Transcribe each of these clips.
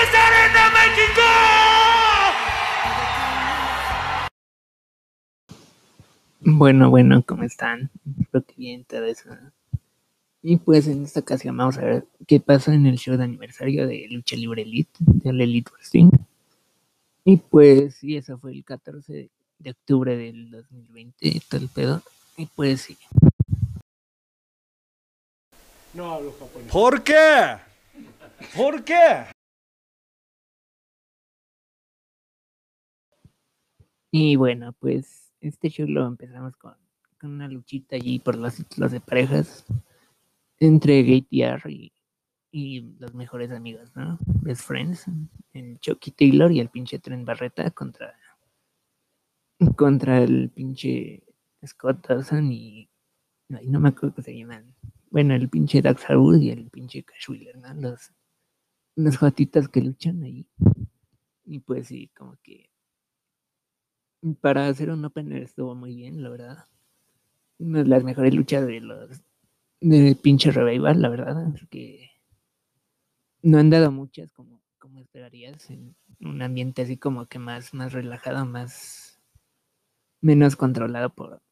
¡Desde Arena México! Bueno, bueno, ¿cómo están? Espero que bien todo eso. Y pues en esta ocasión vamos a ver qué pasa en el show de aniversario de Lucha Libre Elite, de la Elite Wrestling. Y pues sí, eso fue el 14 de octubre del 2020, todo el pedo. Y pues sí. No hablo japonés. ¿Por qué? ¿Por qué? Y bueno, pues este show lo empezamos con, con una luchita allí por los títulos de parejas entre GTR y, y los mejores amigos, ¿no? Best Friends, el Chucky Taylor y el pinche Trent Barreta contra contra el pinche Scott Dawson y ay, no me acuerdo cómo se llaman. Bueno, el pinche Dax Harwood y el pinche Cash Wheeler, ¿no? Los, los jotitas que luchan ahí. Y pues sí, como que para hacer un opener estuvo muy bien, la verdad. Una de las mejores luchas de los de pinche revival, la verdad, porque no han dado muchas como, como esperarías en un ambiente así como que más, más relajado, más menos controlado por,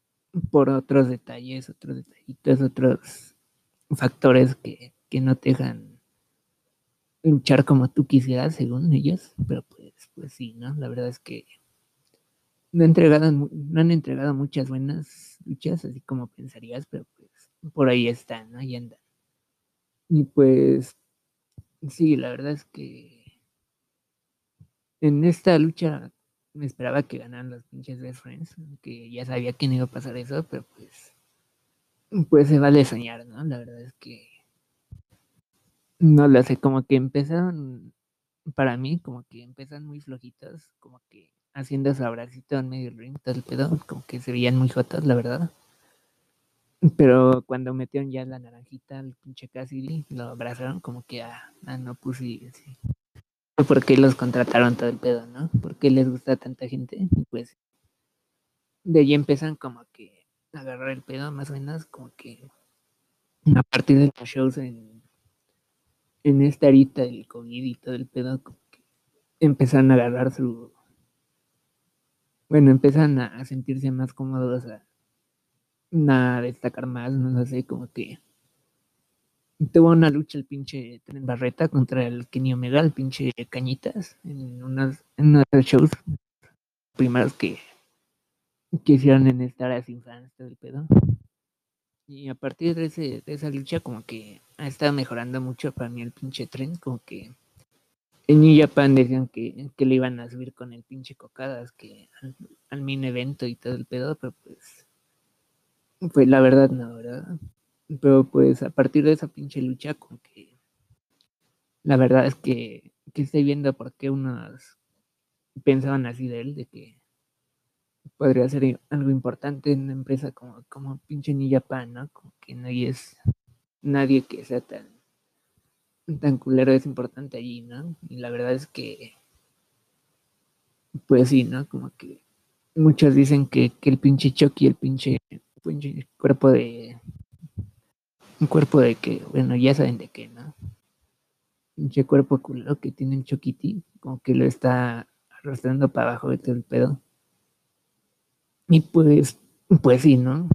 por otros detalles, otros detallitos, otros factores que, que no te dejan luchar como tú quisieras, según ellos, pero pues, pues sí, ¿no? La verdad es que no, entregado, no han entregado muchas buenas luchas, así como pensarías, pero pues por ahí están, ahí andan. Y pues, sí, la verdad es que en esta lucha me esperaba que ganaran los pinches Best Friends, que ya sabía que no iba a pasar eso, pero pues, pues se vale soñar, ¿no? La verdad es que no lo sé, como que empezaron, para mí, como que empezaron muy flojitos, como que haciendo su abracito en medio del ring, todo el pedo, como que se veían muy jotas, la verdad. Pero cuando metieron ya la naranjita, el pinche Cassidy, lo abrazaron como que, ah, ah no, pues sí, sí. ¿Por qué los contrataron todo el pedo, no? ¿Por qué les gusta tanta gente? Pues de ahí empiezan como que a agarrar el pedo, más o menos, como que a partir de los shows en, en esta arita del COVID y todo el pedo, como que empiezan a agarrar su... Bueno, empiezan a sentirse más cómodos a destacar más, no sé, como que tuvo una lucha el pinche Tren Barreta contra el Kenny Omega, el pinche Cañitas, en, unas, en unos shows primeros que, que hicieron en esta área sin fans, todo el pedo. Y a partir de, ese, de esa lucha, como que ha estado mejorando mucho para mí el pinche tren, como que en New Japan decían que, que le iban a subir con el pinche cocadas, que al, al evento y todo el pedo, pero pues pues la verdad no, ¿verdad? Pero pues a partir de esa pinche lucha, como que la verdad es que, que estoy viendo por qué unos pensaban así de él, de que podría ser algo importante en una empresa como, como pinche New Japan, ¿no? Como que nadie es, nadie que sea tan, tan culero es importante allí, ¿no? Y la verdad es que, pues sí, ¿no? Como que muchos dicen que, que el pinche Chucky, el pinche cuerpo de. Un cuerpo de que, bueno, ya saben de qué, ¿no? Pinche cuerpo culero que tiene un choquiti, como que lo está arrastrando para abajo de todo el pedo. Y pues, pues sí, ¿no?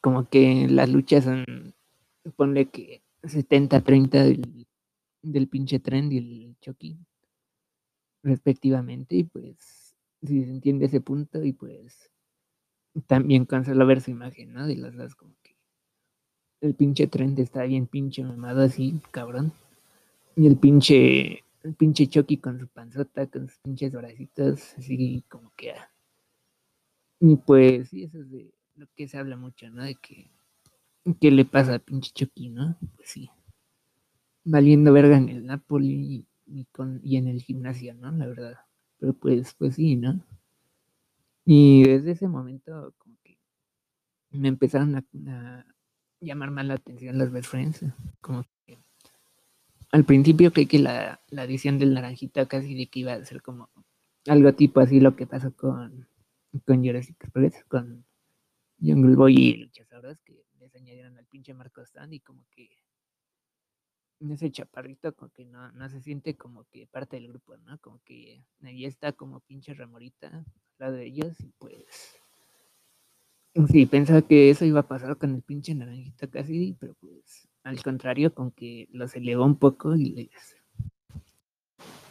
Como que las luchas son, ponle que 70-30 del, del pinche tren y el Chucky, respectivamente, y pues, si se entiende ese punto, y pues, también cansó ver su imagen, ¿no? De las dos, como que el pinche tren está bien pinche mamado así, cabrón. Y el pinche, el pinche Chucky con su panzota, con sus pinches bracitos, así como que... Ah. Y pues, sí, eso es de lo que se habla mucho, ¿no? De que, ¿qué le pasa al pinche Chucky, no? Pues sí. Valiendo verga en el Napoli y, con, y en el gimnasio, ¿no? La verdad. Pero pues, pues sí, ¿no? Y desde ese momento, como que me empezaron a, llamar más la atención los best friends. Como que al principio creí que la, la edición del Naranjita casi de que iba a ser como algo tipo así lo que pasó con, con Jurassic Express, con Jungle Boy y Luchasaurus, que añadieron al pinche Marco Stand y como que ese chaparrito como que no, no se siente como que parte del grupo, ¿no? Como que ahí está como pinche remorita al lado de ellos y pues sí, pensaba que eso iba a pasar con el pinche naranjita casi, pero pues al contrario, con que los elevó un poco y les,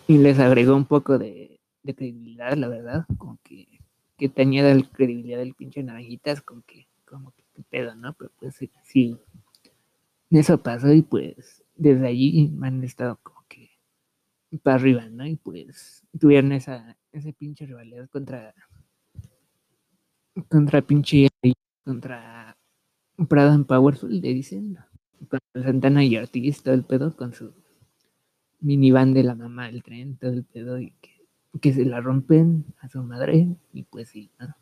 y les agregó un poco de, credibilidad, la verdad, como que, que te añada la credibilidad del pinche naranjitas, con que, como pedo, ¿no? Pero pues sí, eso pasó y pues desde allí me han estado como que para arriba, ¿no? Y pues tuvieron esa, ese pinche rivalidad contra contra pinche contra Pradan Powerful, le dicen, contra Santana y Ortiz, todo el pedo, con su minivan de la mamá del tren, todo el pedo, y que, que se la rompen a su madre, y pues sí, ¿no?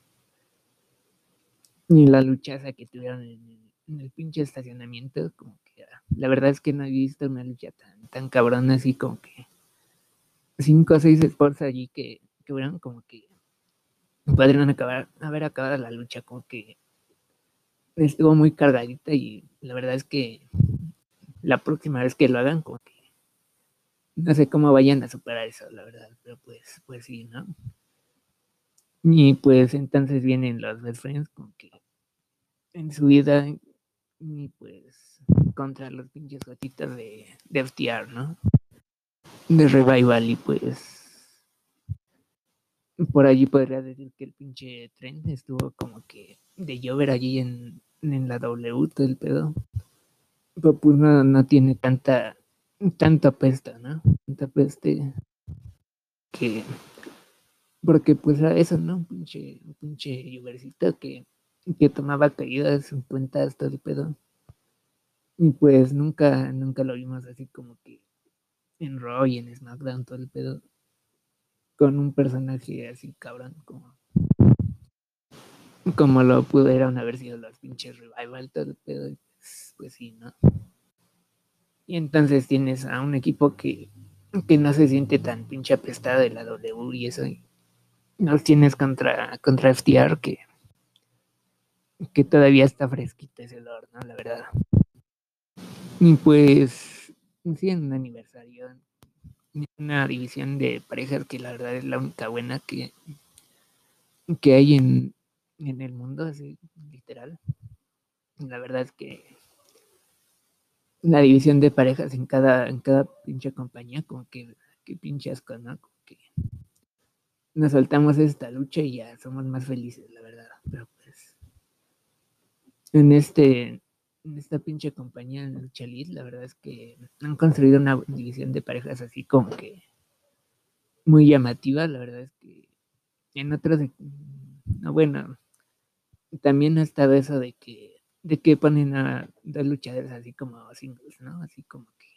Y la luchaza que tuvieron en el, pinche estacionamiento, como que la verdad es que no he visto una lucha tan, tan cabrona así como que cinco o seis sports allí que, que hubieran como que podrían acabar, haber acabado la lucha, como que estuvo muy cargadita y la verdad es que la próxima vez que lo hagan, como que no sé cómo vayan a superar eso, la verdad, pero pues, pues sí, ¿no? Y pues entonces vienen los best friends, como que en su vida, y pues contra los pinches gotitas de, de FTR, ¿no? De Revival, y pues por allí podría decir que el pinche tren estuvo como que de llover allí en, en la W, todo el pedo. Pero pues no, no tiene tanta, tanta pesta, ¿no? Tanta peste que, porque pues era eso, ¿no? Un pinche, un pinche llovercito que, que tomaba caídas en cuentas, todo el pedo. Y pues nunca, nunca lo vimos así como que en Raw y en SmackDown, todo el pedo con un personaje así cabrón como como lo pudieron haber sido los pinches revival todo el pedo pues, pues, sí no y entonces tienes a un equipo que, que no se siente tan pinche apestado de la W y eso y los tienes contra contra FTR que que todavía está fresquito ese olor, ¿no? La verdad. Y pues, sí, en un aniversario una división de parejas que la verdad es la única buena que, que hay en, en el mundo, así literal. La verdad es que la división de parejas en cada, en cada pinche compañía, como que, que pinche asco, ¿no? Nos saltamos esta lucha y ya somos más felices, la verdad. Pero pues en este en esta pinche compañía en el Chalit, la verdad es que han construido una división de parejas así como que muy llamativa, la verdad es que en otros, no, bueno, también ha estado eso de que, de que ponen a dos luchadores así como singles, ¿no? Así como que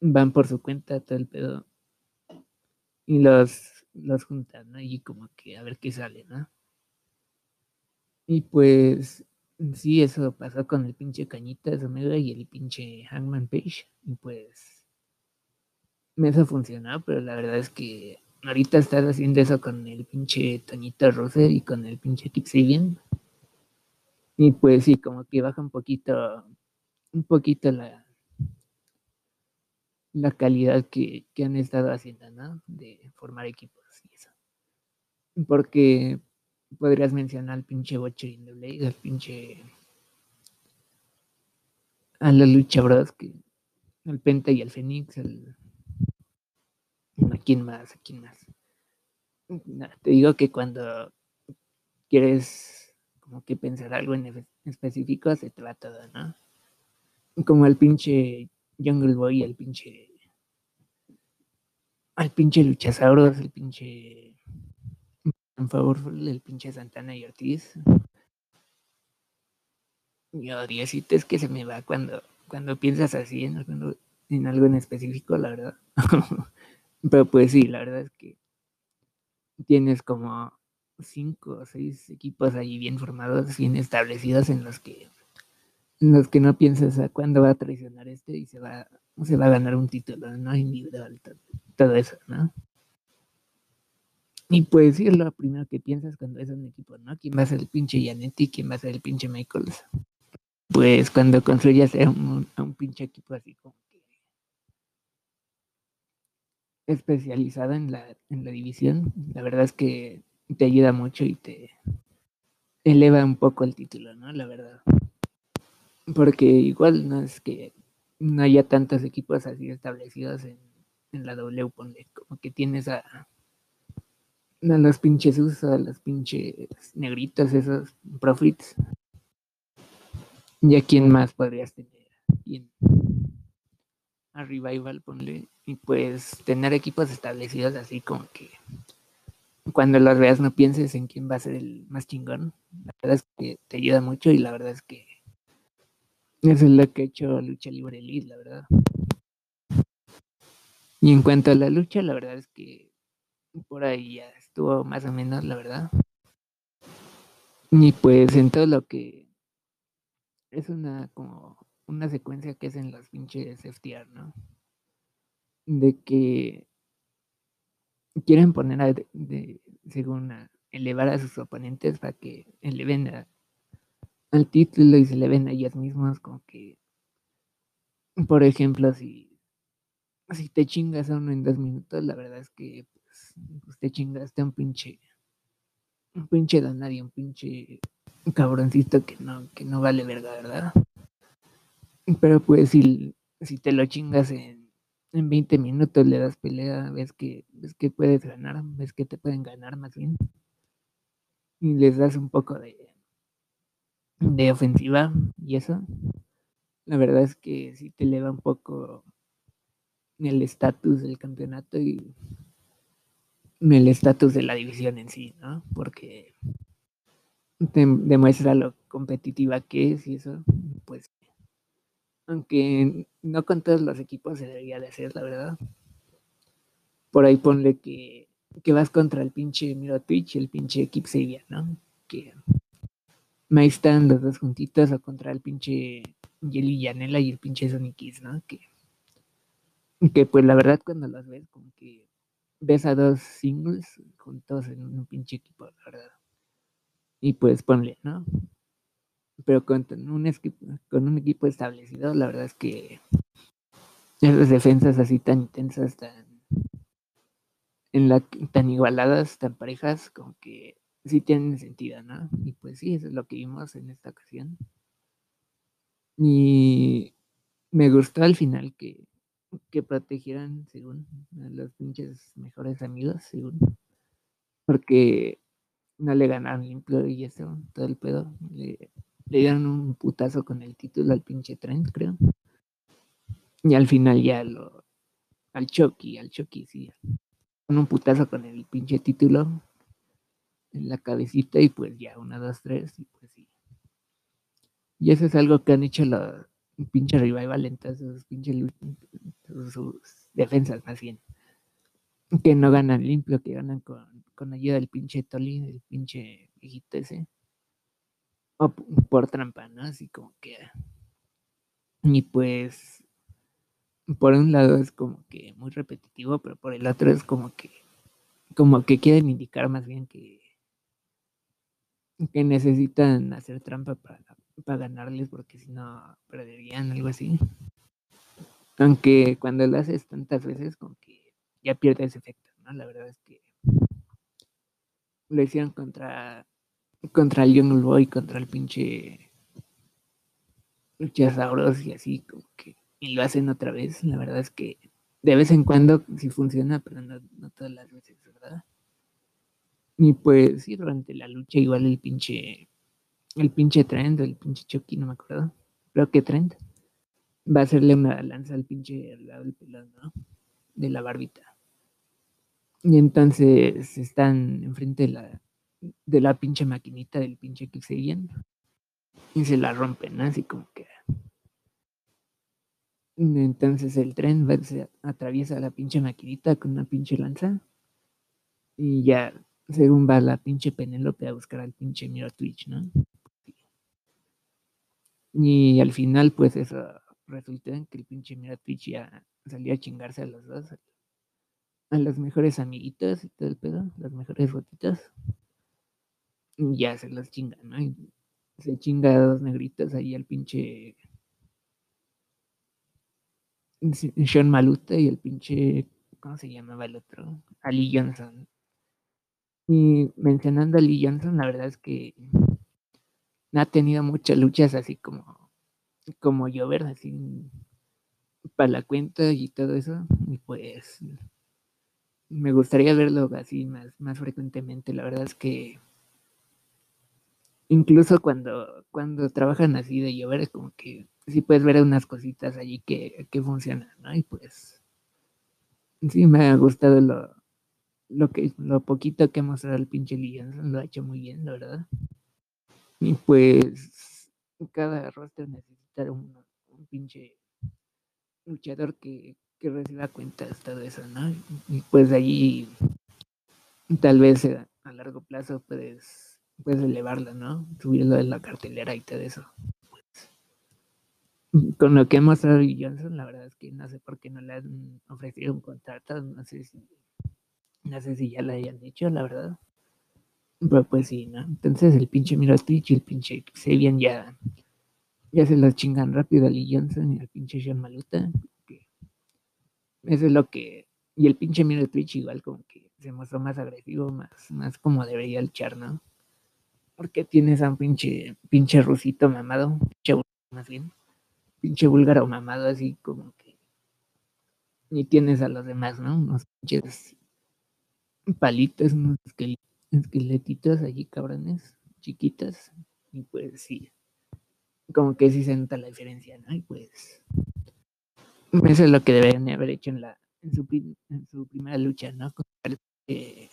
van por su cuenta todo el pedo y los, los juntan. Y como que a ver qué sale, ¿no? Y pues Sí, eso pasó con el pinche Cañitas Omega y el pinche Hangman Page. Y pues. Eso funcionó, pero la verdad es que ahorita estás haciendo eso con el pinche Toñito Roser y con el pinche Kip Sabian. Y pues sí, como que baja un poquito. Un poquito la. La calidad que, que han estado haciendo, ¿no? De formar equipos y eso. Porque podrías mencionar al pinche Butcher the Blade, al pinche. a la lucha bros, que. al Penta y al Fénix, al. ¿A quién más? ¿A quién más? te digo que cuando quieres como que pensar algo en específico, se todo, ¿no? Como al pinche Jungle Boy, al pinche. Al pinche Luchasauros, el pinche en favor del pinche Santana y Ortiz. Yo Diosito es que se me va cuando, cuando piensas así en, algo en específico, la verdad. Pero pues sí, la verdad es que tienes como cinco o seis equipos ahí bien formados, bien establecidos en los que en los que no piensas a cuándo va a traicionar este y se va, se va a ganar un título, ¿no? Individual, todo eso, ¿no? Y pues sí, es lo primero que piensas cuando es un equipo, ¿no? ¿Quién va a ser el pinche Yanetti? ¿Quién va a ser el pinche Michaels? pues cuando construyas a un pinche equipo así como que especializado en la, en la división, la verdad es que te ayuda mucho y te eleva un poco el título, ¿no? La verdad. Porque igual no es que no haya tantos equipos así establecidos en, en la W, ponle, como que tienes a, a los pinches usos, a los pinches negritos, esos profits. ¿Y a quién más podrías tener? A Revival, ponle. Y pues tener equipos establecidos así como que cuando los veas no pienses en quién va a ser el más chingón. La verdad es que te ayuda mucho y la verdad es que eso es lo que ha hecho Lucha Libre Elite, la verdad. Y en cuanto a la lucha, la verdad es que por ahí ya estuvo más o menos, la verdad. Y pues en todo lo que es una como una secuencia que es en los pinches FTR, ¿no? De que quieren poner a, de, según elevar a sus oponentes para que eleven a, al título y se eleven a ellos mismos como que por ejemplo si si te chingas a uno en dos minutos la verdad es que pues, pues te chingaste a un pinche un pinche don nadie un pinche cabroncito que no que no vale verga verdad pero pues si si te lo chingas en en 20 minutos le das pelea, ves que, ves que puedes ganar, ves que te pueden ganar más bien. Y les das un poco de, de ofensiva y eso. La verdad es que sí te eleva un poco el estatus del campeonato y el estatus de la división en sí, ¿no? Porque te demuestra lo competitiva que es y eso, pues aunque no con todos los equipos se debería de hacer, la verdad. Por ahí ponle que, que vas contra el pinche Miro Twitch y el pinche Keep ¿no? Que ahí están los dos juntitos o contra el pinche Jelly Yanela y el pinche Sonic ¿no? Que, que pues la verdad cuando los ves como que ves a dos singles juntos en un pinche equipo, la verdad. Y pues ponle, ¿no? pero con un, con un equipo establecido, la verdad es que esas defensas así tan intensas, tan, en la, tan igualadas, tan parejas, como que sí tienen sentido, ¿no? Y pues sí, eso es lo que vimos en esta ocasión. Y me gustó al final que, que protegieran, según, a los pinches mejores amigos, según, porque no le ganaron limpio y eso, todo el pedo. Le, le dieron un putazo con el título al pinche Trent, creo. Y al final ya lo. Al Chucky, al Chucky, sí. Con un putazo con el pinche título en la cabecita y pues ya, una, dos, tres, y pues sí. Y eso es algo que han hecho los pinche revival en sus pinches sus, defensas más bien. Que no ganan limpio, que ganan con, con ayuda del pinche Toli, del pinche viejito ese o por trampa, ¿no? Así como que. Y pues, por un lado es como que muy repetitivo, pero por el otro es como que, como que quieren indicar más bien que, que necesitan hacer trampa para, para ganarles, porque si no perderían, algo así. Aunque cuando lo haces tantas veces, como que ya pierde ese efecto, ¿no? La verdad es que lo hicieron contra contra el Young Boy, contra el pinche Luchasauros y así, como que y lo hacen otra vez. La verdad es que de vez en cuando sí funciona, pero no, no todas las veces, ¿verdad? Y pues sí, durante la lucha igual el pinche el pinche Trend, el pinche Chucky, no me acuerdo. Creo que Trend va a hacerle una lanza al pinche del pelón, ¿no? De la barbita. Y entonces están enfrente de la, de la pinche maquinita del pinche Kixian y se la rompen, ¿no? así como que. Entonces el tren se atraviesa la pinche maquinita con una pinche lanza y ya, según va la pinche Penélope a buscar al pinche Miro Twitch, ¿no? Y al final, pues eso resulta en que el pinche Miro Twitch ya salió a chingarse a los dos, a los mejores amiguitos y todo el pedo, las mejores botitas ya se las chingan, ¿no? Y, se chinga a dos negritos ahí al pinche Sean Maluta y el pinche, ¿cómo se llamaba el otro? Ali Johnson. Y mencionando a Ali Johnson, la verdad es que ha tenido muchas luchas así como, como llover, así para la cuenta y todo eso. Y pues me gustaría verlo así más, más frecuentemente. La verdad es que incluso cuando, cuando trabajan así de llover, es como que sí puedes ver unas cositas allí que, que funcionan, ¿no? Y pues sí me ha gustado lo, lo que lo poquito que ha mostrado el pinche Johnson, lo ha hecho muy bien, la verdad. Y pues cada roster necesita un, un pinche luchador que, que reciba cuentas, todo eso, ¿no? Y pues allí tal vez a largo plazo puedes, puedes elevarlo, ¿no? Subirlo de la cartelera y todo eso. con lo que ha mostrado Johnson, la verdad es que no sé por qué no le han ofrecido un contrato, no sé si, no sé si ya le hayan dicho, la verdad. Pero pues sí, ¿no? Entonces el pinche Mirotic y el pinche Xavier ya, ya se los chingan rápido a Lee Johnson y al pinche Sean Maluta. Eso es lo que. Y el pinche Miro Twitch igual como que se mostró más agresivo, más, más como debería luchar, ¿no? Porque tienes a un pinche, pinche rusito mamado, pinche más bien, pinche búlgaro mamado así como que. Y tienes a los demás, ¿no? Unos pinches palitos, unos esqueletitos allí cabrones, chiquitas. Y pues sí, como que sí se nota la diferencia, ¿no? Y pues eso es lo que deberían haber hecho en la en su, en su primera lucha, ¿no? Con el eh,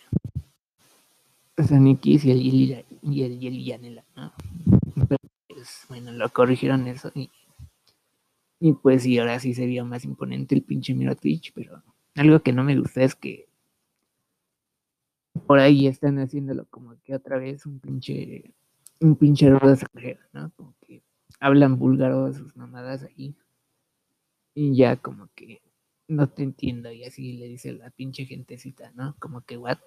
y el y el Yeli Yanela, ¿no? Pero pues, bueno, lo corrigieron eso y, y pues sí, ahora sí se vio más imponente el pinche Miro Twitch, pero algo que no me gusta es que por ahí están haciéndolo como que otra vez un pinche un pinche extranjero, ¿no? Como que hablan búlgaro sus mamadas ahí y ya como que no te entiendo y así le dice la pinche gentecita, ¿no? Como que, what?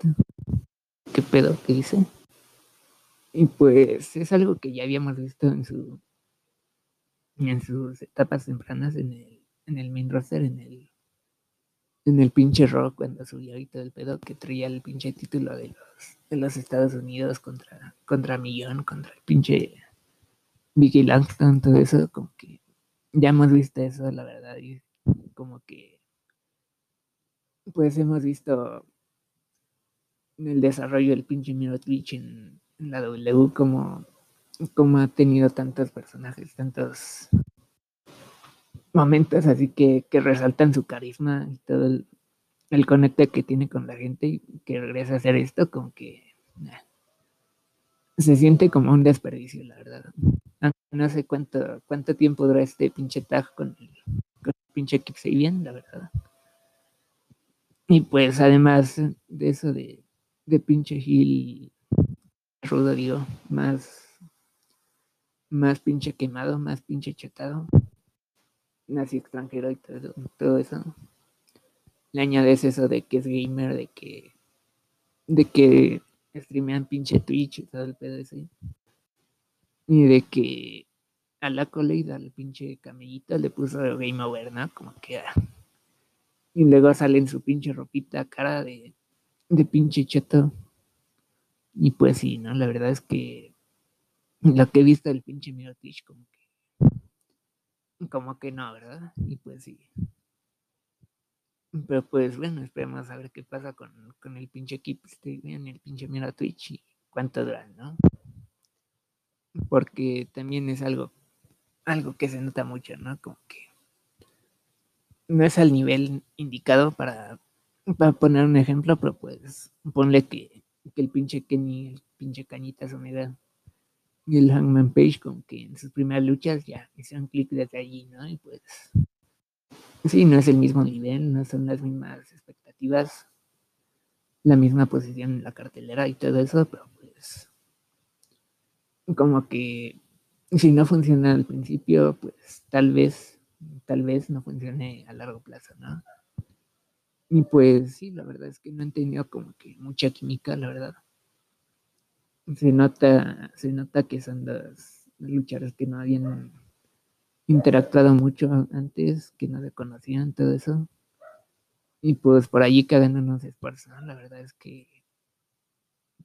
¿Qué pedo? ¿Qué dice? Y pues es algo que ya habíamos visto en su en sus etapas tempranas en el, en el main roster, en el en el pinche rock cuando y todo el pedo que traía el pinche título de los, de los Estados Unidos contra, contra Millón, contra el pinche Vicky Langston, todo eso, como que ya hemos visto eso, la verdad, y como que, pues hemos visto el desarrollo del pinche Miro Twitch en, la W, como, como ha tenido tantos personajes, tantos momentos así que, que resaltan su carisma y todo el, el, conecte que tiene con la gente y que regresa a hacer esto, como que se siente como un desperdicio, la verdad. No sé cuánto, cuánto tiempo dura este pinche tag con el, con el pinche bien, la verdad. Y pues además de eso de, de pinche Gil rudo, digo, más, más pinche quemado, más pinche chetado, nazi extranjero y todo, eso. Le añades eso de que es gamer, de que, de que streamean pinche Twitch y todo el pedo ese. Y de que a la coleida, al pinche camellita, le puso Game Over, ¿no? Como que. Ah. Y luego sale en su pinche ropita, cara de, de pinche cheto. Y pues sí, ¿no? La verdad es que lo que he visto del pinche Mirotich, como que. Como que no, ¿verdad? Y pues sí. Pero pues bueno, esperemos a ver qué pasa con, con el pinche equipo. Estoy bien, el pinche Miro Twitch y cuánto duran, ¿no? porque también es algo, algo que se nota mucho, ¿no? Como que no es al nivel indicado para, para poner un ejemplo, pero pues ponle que, que el pinche Kenny, el pinche Cañitas Omega y el Hangman Page, como que en sus primeras luchas ya hicieron clic desde allí, ¿no? Y pues sí, no es el mismo nivel, no son las mismas expectativas, la misma posición en la cartelera y todo eso, pero pues como que si no funciona al principio, pues tal vez, tal vez no funcione a largo plazo, ¿no? Y pues sí, la verdad es que no he tenido como que mucha química, la verdad. Se nota, se nota que son dos, luchadores que no habían interactuado mucho antes, que no se conocían, todo eso. Y pues por allí cada uno se esfuerza. La verdad es que,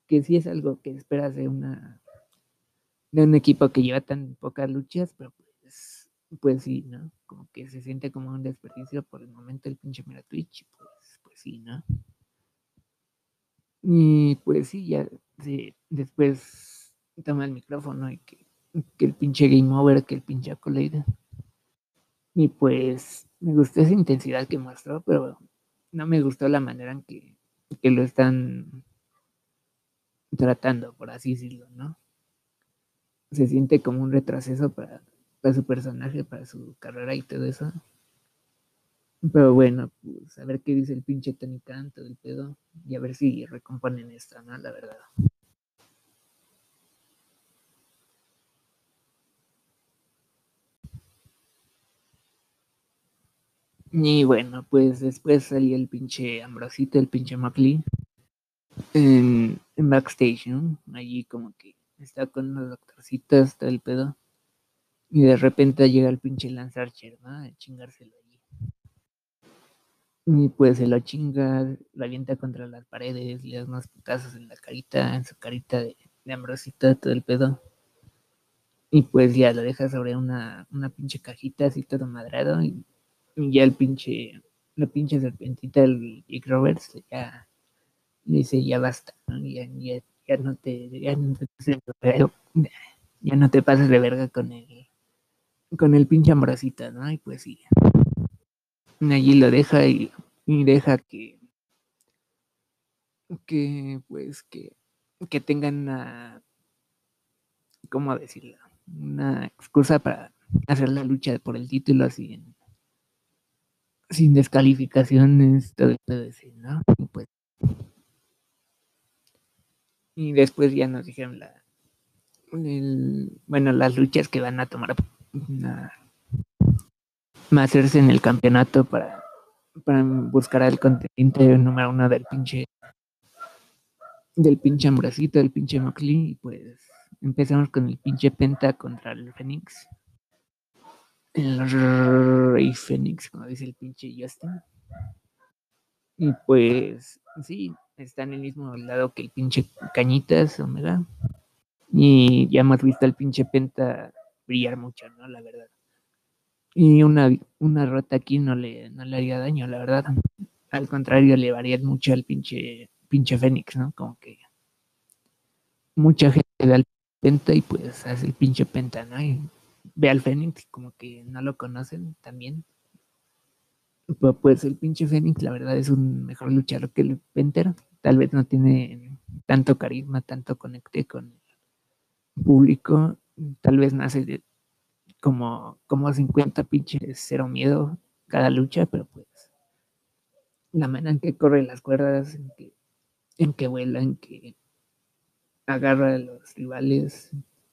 que sí es algo que esperas de una de un equipo que lleva tan pocas luchas, pero pues, pues sí, ¿no? Como que se siente como un desperdicio por el momento el pinche Mira Twitch, pues, pues sí, ¿no? Y pues sí, ya sí, después toma el micrófono y que, el pinche Game Over, que el pinche Accolade. Y pues me gustó esa intensidad que mostró, pero no me gustó la manera en que, que lo están tratando, por así decirlo, ¿no? Se siente como un retroceso para, para su personaje, para su carrera y todo eso. Pero bueno, pues a ver qué dice el pinche Tony Khan, todo el pedo, y a ver si recomponen esto, ¿no? La verdad. Y bueno, pues después salió el pinche Ambrosito, el pinche McLean, en, en backstage, ¿no? Allí como que está con unos doctorcitos, todo el pedo. Y de repente llega el pinche Lance Archer, ¿no? A chingárselo. Y pues se lo chinga, lo avienta contra las paredes, le da unos putazos en la carita, en su carita de, de Ambrosito, todo el pedo. Y pues ya lo deja sobre una, una pinche cajita así todo madrado y ya el pinche, la pinche serpentita del Jake Roberts ya le dice ya basta, ¿no? ya, ya, ya, no te, ya no te, ya no te pases de verga con el con el pinche ambrosita, ¿no? Y pues sí. Allí lo deja y, deja que que pues que, que tengan una ¿cómo decirlo? una excusa para hacer la lucha por el título así en, sin descalificaciones, todo el PDC, ¿no? Y pues. Y después ya nos dijeron la. El, bueno, las luchas que van a tomar hacerse en el campeonato para, para buscar al contendiente número uno del pinche del pinche Ambrosito, del pinche McLean, y pues empezamos con el pinche Penta contra el Fénix el Rey Fénix, como dice el pinche Justin. Y pues, sí, está en el mismo lado que el pinche Cañitas, Omega. Y ya hemos visto al pinche Penta brillar mucho, ¿no? La verdad. Y una, una rota aquí no le, no le haría daño, la verdad. Al contrario, le varía mucho al pinche, pinche Fénix, ¿no? Como que mucha gente ve al Penta y pues hace el pinche Penta, ¿no? Y ve al Fénix como que no lo conocen también. Pues el pinche Fénix, la verdad, es un mejor luchador que el Penter. Tal vez no tiene tanto carisma, tanto conecte con el público. Tal vez nace de como, como 50 pinches cero miedo cada lucha, pero pues la manera en que corre las cuerdas, en que, en que vuela, en que agarra a los rivales,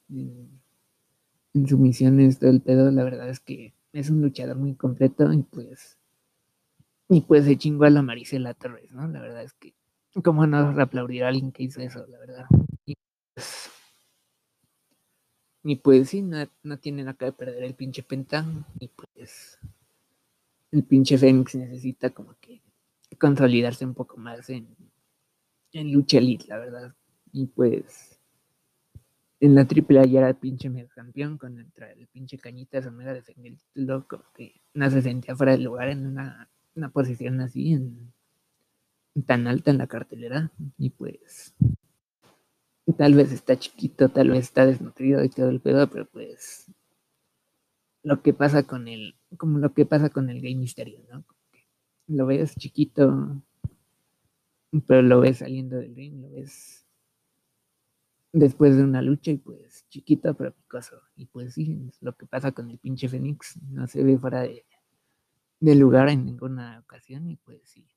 en sumisiones, todo el pedo, la verdad es que es un luchador muy completo y pues y pues se chingó a la Maricela Torres, ¿no? La verdad es que cómo no aplaudir a alguien que hizo eso, la verdad. Pues, y pues sí, no, no tiene nada que perder el pinche Penta y pues el pinche Fénix necesita como que consolidarse un poco más en, en lucha elite, la verdad. Y pues en la triple ya era pinche mega campeón, con el, el pinche Cañitas Omega defendió el título, como que no se sentía fuera del lugar en una, una posición así, en, tan alta en la cartelera, y pues tal vez está chiquito, tal vez está desnutrido y todo el pedo, pero pues lo que pasa con el, como lo que pasa con el Gay Misterio, ¿no? Lo ves chiquito, pero lo ves saliendo del ring, lo ves después de una lucha y pues chiquito pero picoso. Y pues sí, es lo que pasa con el pinche Fénix, no se ve fuera de, de, lugar en ninguna ocasión y pues sí.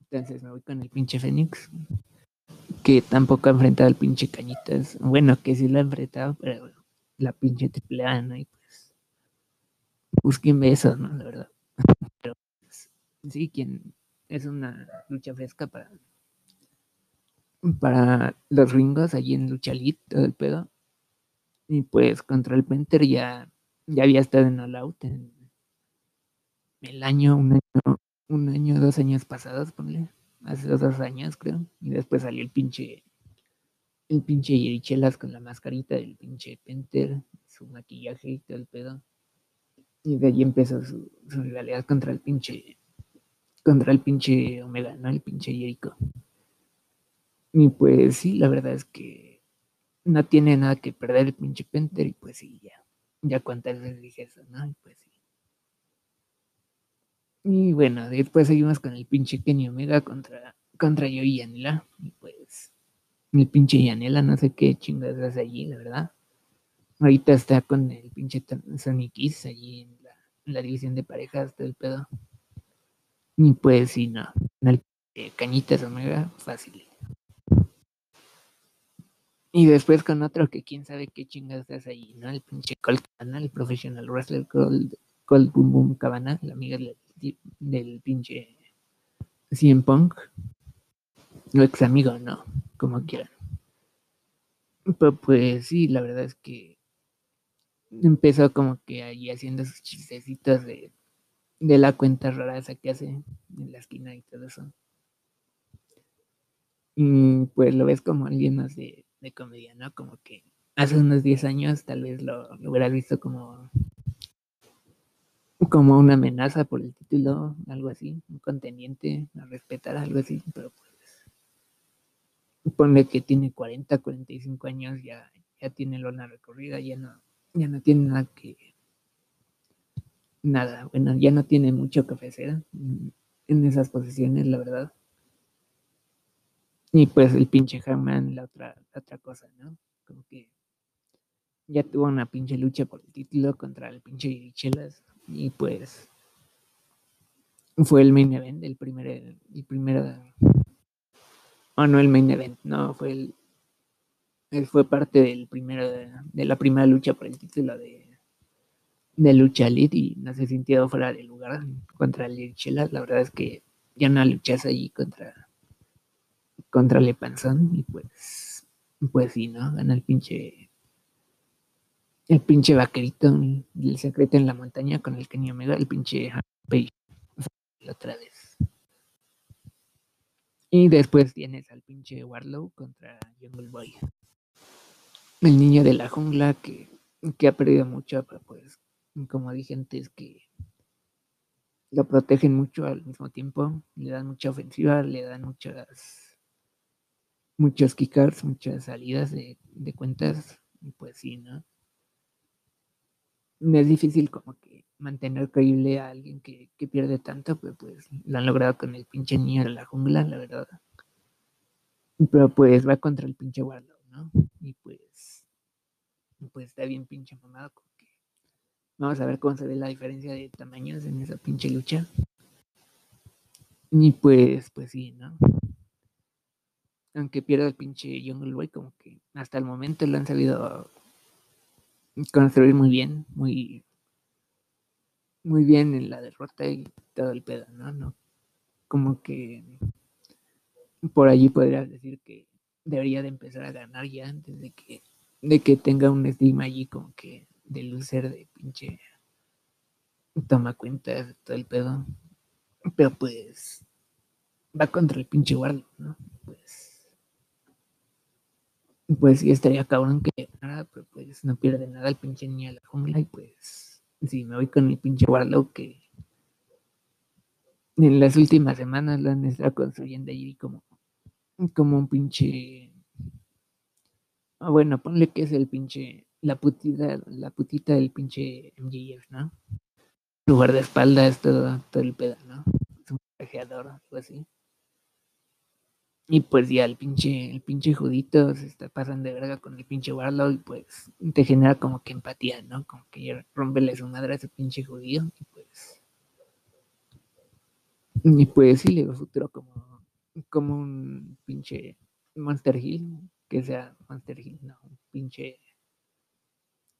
Entonces me voy con el pinche Fénix, que tampoco ha enfrentado al pinche Cañitas. Bueno, que sí lo ha enfrentado, pero la pinche triple A, ¿no? Y pues busquen besos, ¿no? La verdad. Pero pues, sí, quien es una lucha fresca para para los ringos allí en Lucha Elite, todo el pedo. Y pues contra el Penter ya, ya había estado en All Out en el año, un año, un año, dos años pasados, ponle. Hace dos años, creo. Y después salió el pinche. El pinche Yerichelas con la mascarita del pinche Penter, su maquillaje y todo el pedo. Y de ahí empezó su, su rivalidad contra el pinche. Contra el pinche Omega, ¿no? El pinche Jericho. Y pues sí, la verdad es que no tiene nada que perder el pinche Penter y pues sí, ya. Ya cuántas veces dije eso, ¿no? Y pues sí. Y bueno, después seguimos con el pinche Kenny Omega contra, contra yo y Yanela. Y pues el pinche Yanela, no sé qué chingadas hace allí, la verdad. Ahorita está con el pinche Sonic Kiss allí en la, la división de parejas del pedo. Y pues sí, no. El eh, Cañitas Omega, fácil. Y después con otro que quién sabe qué chingadas hace allí, ¿no? El pinche Colt Cabana, el professional wrestler Colt, Colt Boom Boom Cabana, la amiga del, del pinche CM Punk. O ex amigo, no, como quieran. Pero pues sí, la verdad es que empezó como que ahí haciendo sus chistecitos de, de la cuenta rara esa que hace en la esquina y todo eso. Y pues lo ves como alguien más de, de comedia, ¿no? Como que hace unos 10 años tal vez lo, lo hubieras visto como como una amenaza por el título, algo así, un contendiente a respetar, algo así, pero pues ponle que tiene 40, 45 años, ya, ya tiene lona recorrida, ya no, ya no tiene nada que nada, bueno, ya no tiene mucho ofrecer en esas posiciones, la verdad. Y pues el pinche Hammond, la otra, la otra cosa, ¿no? Como que ya tuvo una pinche lucha por el título contra el pinche Chelas y pues fue el main event, el primer, el primero, oh no el main event, no, fue el, él fue parte del primero, de, la primera lucha por el título de, de lucha elite y no se sintió fuera de lugar contra el Chelas, la verdad es que ya no luchas allí contra contra Le Panzón y pues pues sí, ¿no? Gana el pinche el pinche vaquerito el secreto en la montaña con el Kenny Omega, el pinche Page otra vez. Y después tienes al pinche Warlow contra Jungle Boy. El niño de la jungla que, que ha perdido mucho, pero pues, como dije antes, que lo protegen mucho al mismo tiempo, le dan mucha ofensiva, le dan muchas muchos kickers, muchas salidas de, de cuentas, y pues sí, ¿no? Es difícil como que mantener creíble a alguien que, que, pierde tanto, pues, pues lo han logrado con el pinche niño de la jungla, la verdad. Pero pues va contra el pinche Warlow, ¿no? Y pues, pues está bien pinche mamado. Que vamos a ver cómo se ve la diferencia de tamaños en esa pinche lucha. Y pues, pues sí, ¿no? Aunque pierda el pinche Jungle Boy, como que hasta el momento lo han sabido construir muy bien, muy, muy bien en la derrota y todo el pedo, ¿no? ¿no? Como que por allí podrías decir que debería de empezar a ganar ya antes de que, de que tenga un estigma allí como que de lucer de pinche toma cuenta de todo el pedo. Pero pues va contra el pinche guardo, ¿no? Pues sí estaría cabrón que nada, pero pues no pierde nada el pinche niño de la jungla y pues sí, me voy con mi pinche Warlock que en las últimas semanas lo han estado construyendo allí como, como un pinche ah, bueno, ponle que es el pinche la putita, la putita del pinche MJF, ¿no? Lugar de espaldas, todo, todo el pedo, ¿no? Es un trajeador, algo así. Y pues ya el pinche, el pinche judito se está pasando de verga con el pinche Warlock y pues te genera como que empatía, ¿no? Como que rompele su madre a ese pinche judío y pues. Y pues sí, le digo futuro como, como un pinche Monster Hill, que sea Monster Hill, no, un pinche.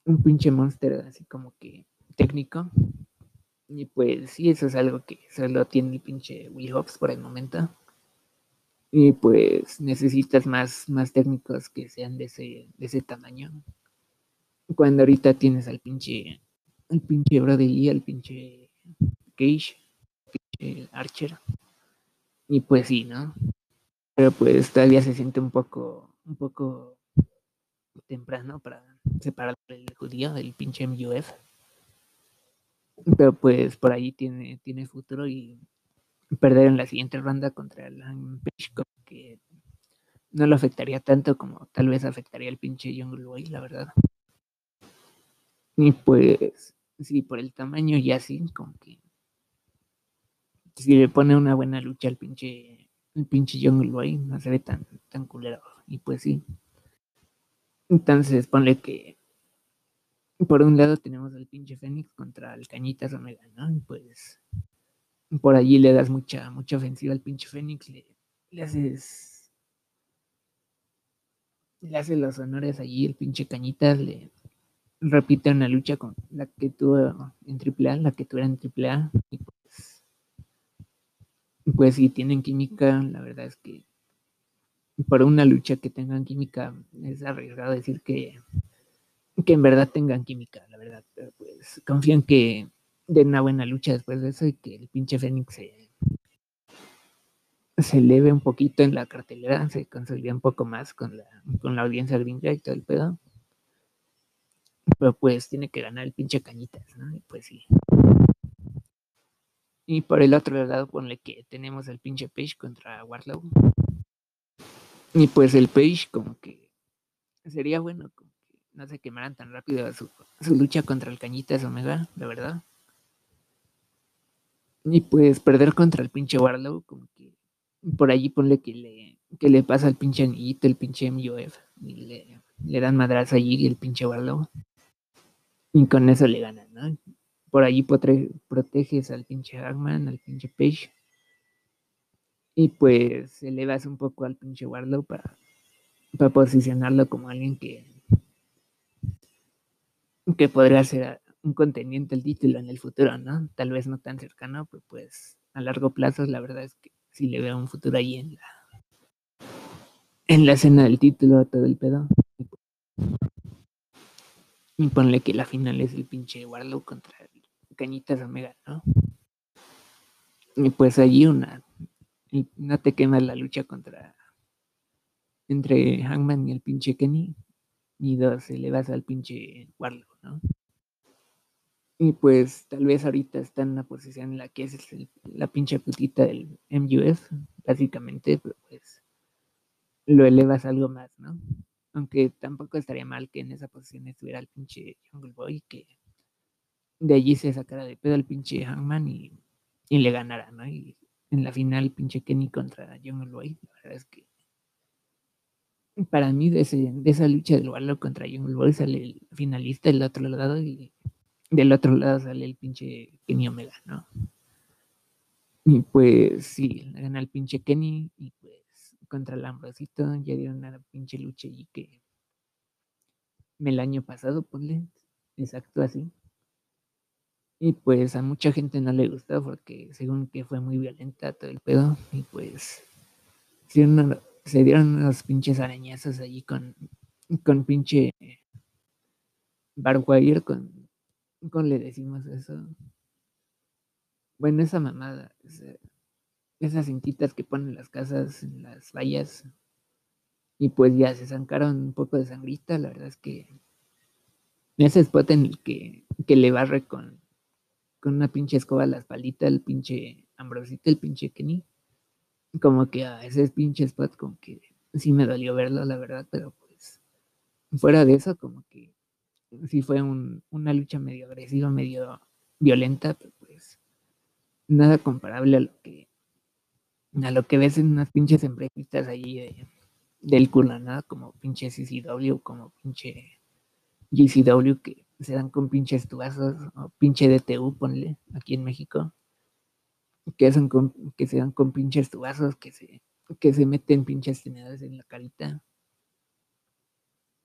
Un pinche monster así como que técnico. Y pues sí, eso es algo que solo tiene el pinche Will Hobbs por el momento y pues necesitas más, más técnicos que sean de ese, de ese tamaño. Cuando ahorita tienes al pinche, al pinche Brody al pinche Cage, pinche Archer. Y pues sí, ¿no? Pero pues todavía se siente un poco, un poco temprano para separar el judío del pinche MUF. Pero pues por ahí tiene, tiene futuro y perder en la siguiente ronda contra el Page que no lo afectaría tanto como tal vez afectaría el pinche Young Boy, la verdad. Y pues, sí, por el tamaño ya sí, como que si le pone una buena lucha al pinche, el pinche Young Boy, no se ve tan, tan culero. Y pues sí. Entonces, ponle que por un lado tenemos al pinche Fénix contra el Cañitas Omega, ¿no? Y pues por allí le das mucha, mucha ofensiva al pinche Fénix, le, le haces. Le haces los honores allí, el pinche Cañitas le repite una lucha con la que tuvo en AAA, la que tuvo en AAA, y pues. Pues si tienen química, la verdad es que por una lucha que tengan química es arriesgado decir que que en verdad tengan química, la verdad. Pero pues confían que den una buena lucha después de eso y que el pinche Fénix se, se eleve un poquito en la cartelera, se consolide un poco más con la, con la audiencia gringa y todo el pedo. Pero pues tiene que ganar el pinche Cañitas, ¿no? Y pues sí. Y por el otro lado, ponle que tenemos el pinche Page contra Warlow. Y pues el Page como que sería bueno como no se quemaran tan rápido su, su lucha contra el Cañitas Omega, la verdad. Y pues perder contra el pinche Warlow, como que por allí ponle que le, que le pasa al pinche anillito, el pinche MUF, y le, le dan madrazo allí y el pinche Warlow. Y con eso le ganan, ¿no? Por allí proteges al pinche Hagman, al pinche Page. Y pues elevas un poco al pinche Warlow para, para posicionarlo como alguien que, que podría ser un contendiente el título en el futuro, ¿no? Tal vez no tan cercano, pero pues a largo plazo la verdad es que sí le veo un futuro ahí en la en la escena del título, todo el pedo. Y ponle que la final es el pinche Warlow contra el Cañitas Omega, ¿no? Y pues allí una no te quemas la lucha contra entre Hangman y el pinche Kenny y dos, le vas al pinche Warlock, ¿no? Y pues tal vez ahorita está en una posición en la que es la pinche putita del MUF, básicamente, pero pues lo elevas algo más, ¿no? Aunque tampoco estaría mal que en esa posición estuviera el pinche Jungle Boy, que de allí se sacara de pedo al pinche Hangman y, y le ganara, ¿no? Y en la final, pinche Kenny contra Jungle Boy, la verdad es que para mí de, ese, de esa lucha del Warlock contra Jungle Boy sale el finalista del otro lado y del otro lado sale el pinche Kenny Omega, ¿no? Y pues sí, gana el pinche Kenny y pues contra el Ambrosito ya dieron una pinche lucha y que el año pasado, ponle, exacto así. Y pues a mucha gente no le gustó porque según que fue muy violenta todo el pedo y pues sí, una, se dieron unos pinches arañazos allí con, con pinche Barwire, con, con le decimos eso. Bueno, esa mamada, esas cintitas que ponen las casas en las vallas. Y pues ya se zancaron un poco de sangrita, la verdad es que ese spot en el que, que le barre con, con una pinche escoba a la el pinche Ambrosito, el pinche Kenny como que a ese pinche spot, como que sí me dolió verlo, la verdad, pero pues fuera de eso, como que sí fue una lucha medio agresiva, medio violenta, pero pues nada comparable a lo que a lo que ves en unas pinches empresas allí del culo, nada como pinche CCW, como pinche GCW que se dan con pinches tubazos, o pinche DTU, ponle, aquí en México que, que se dan con pinches tubazos, que se, que se meten pinches tenedores en la carita.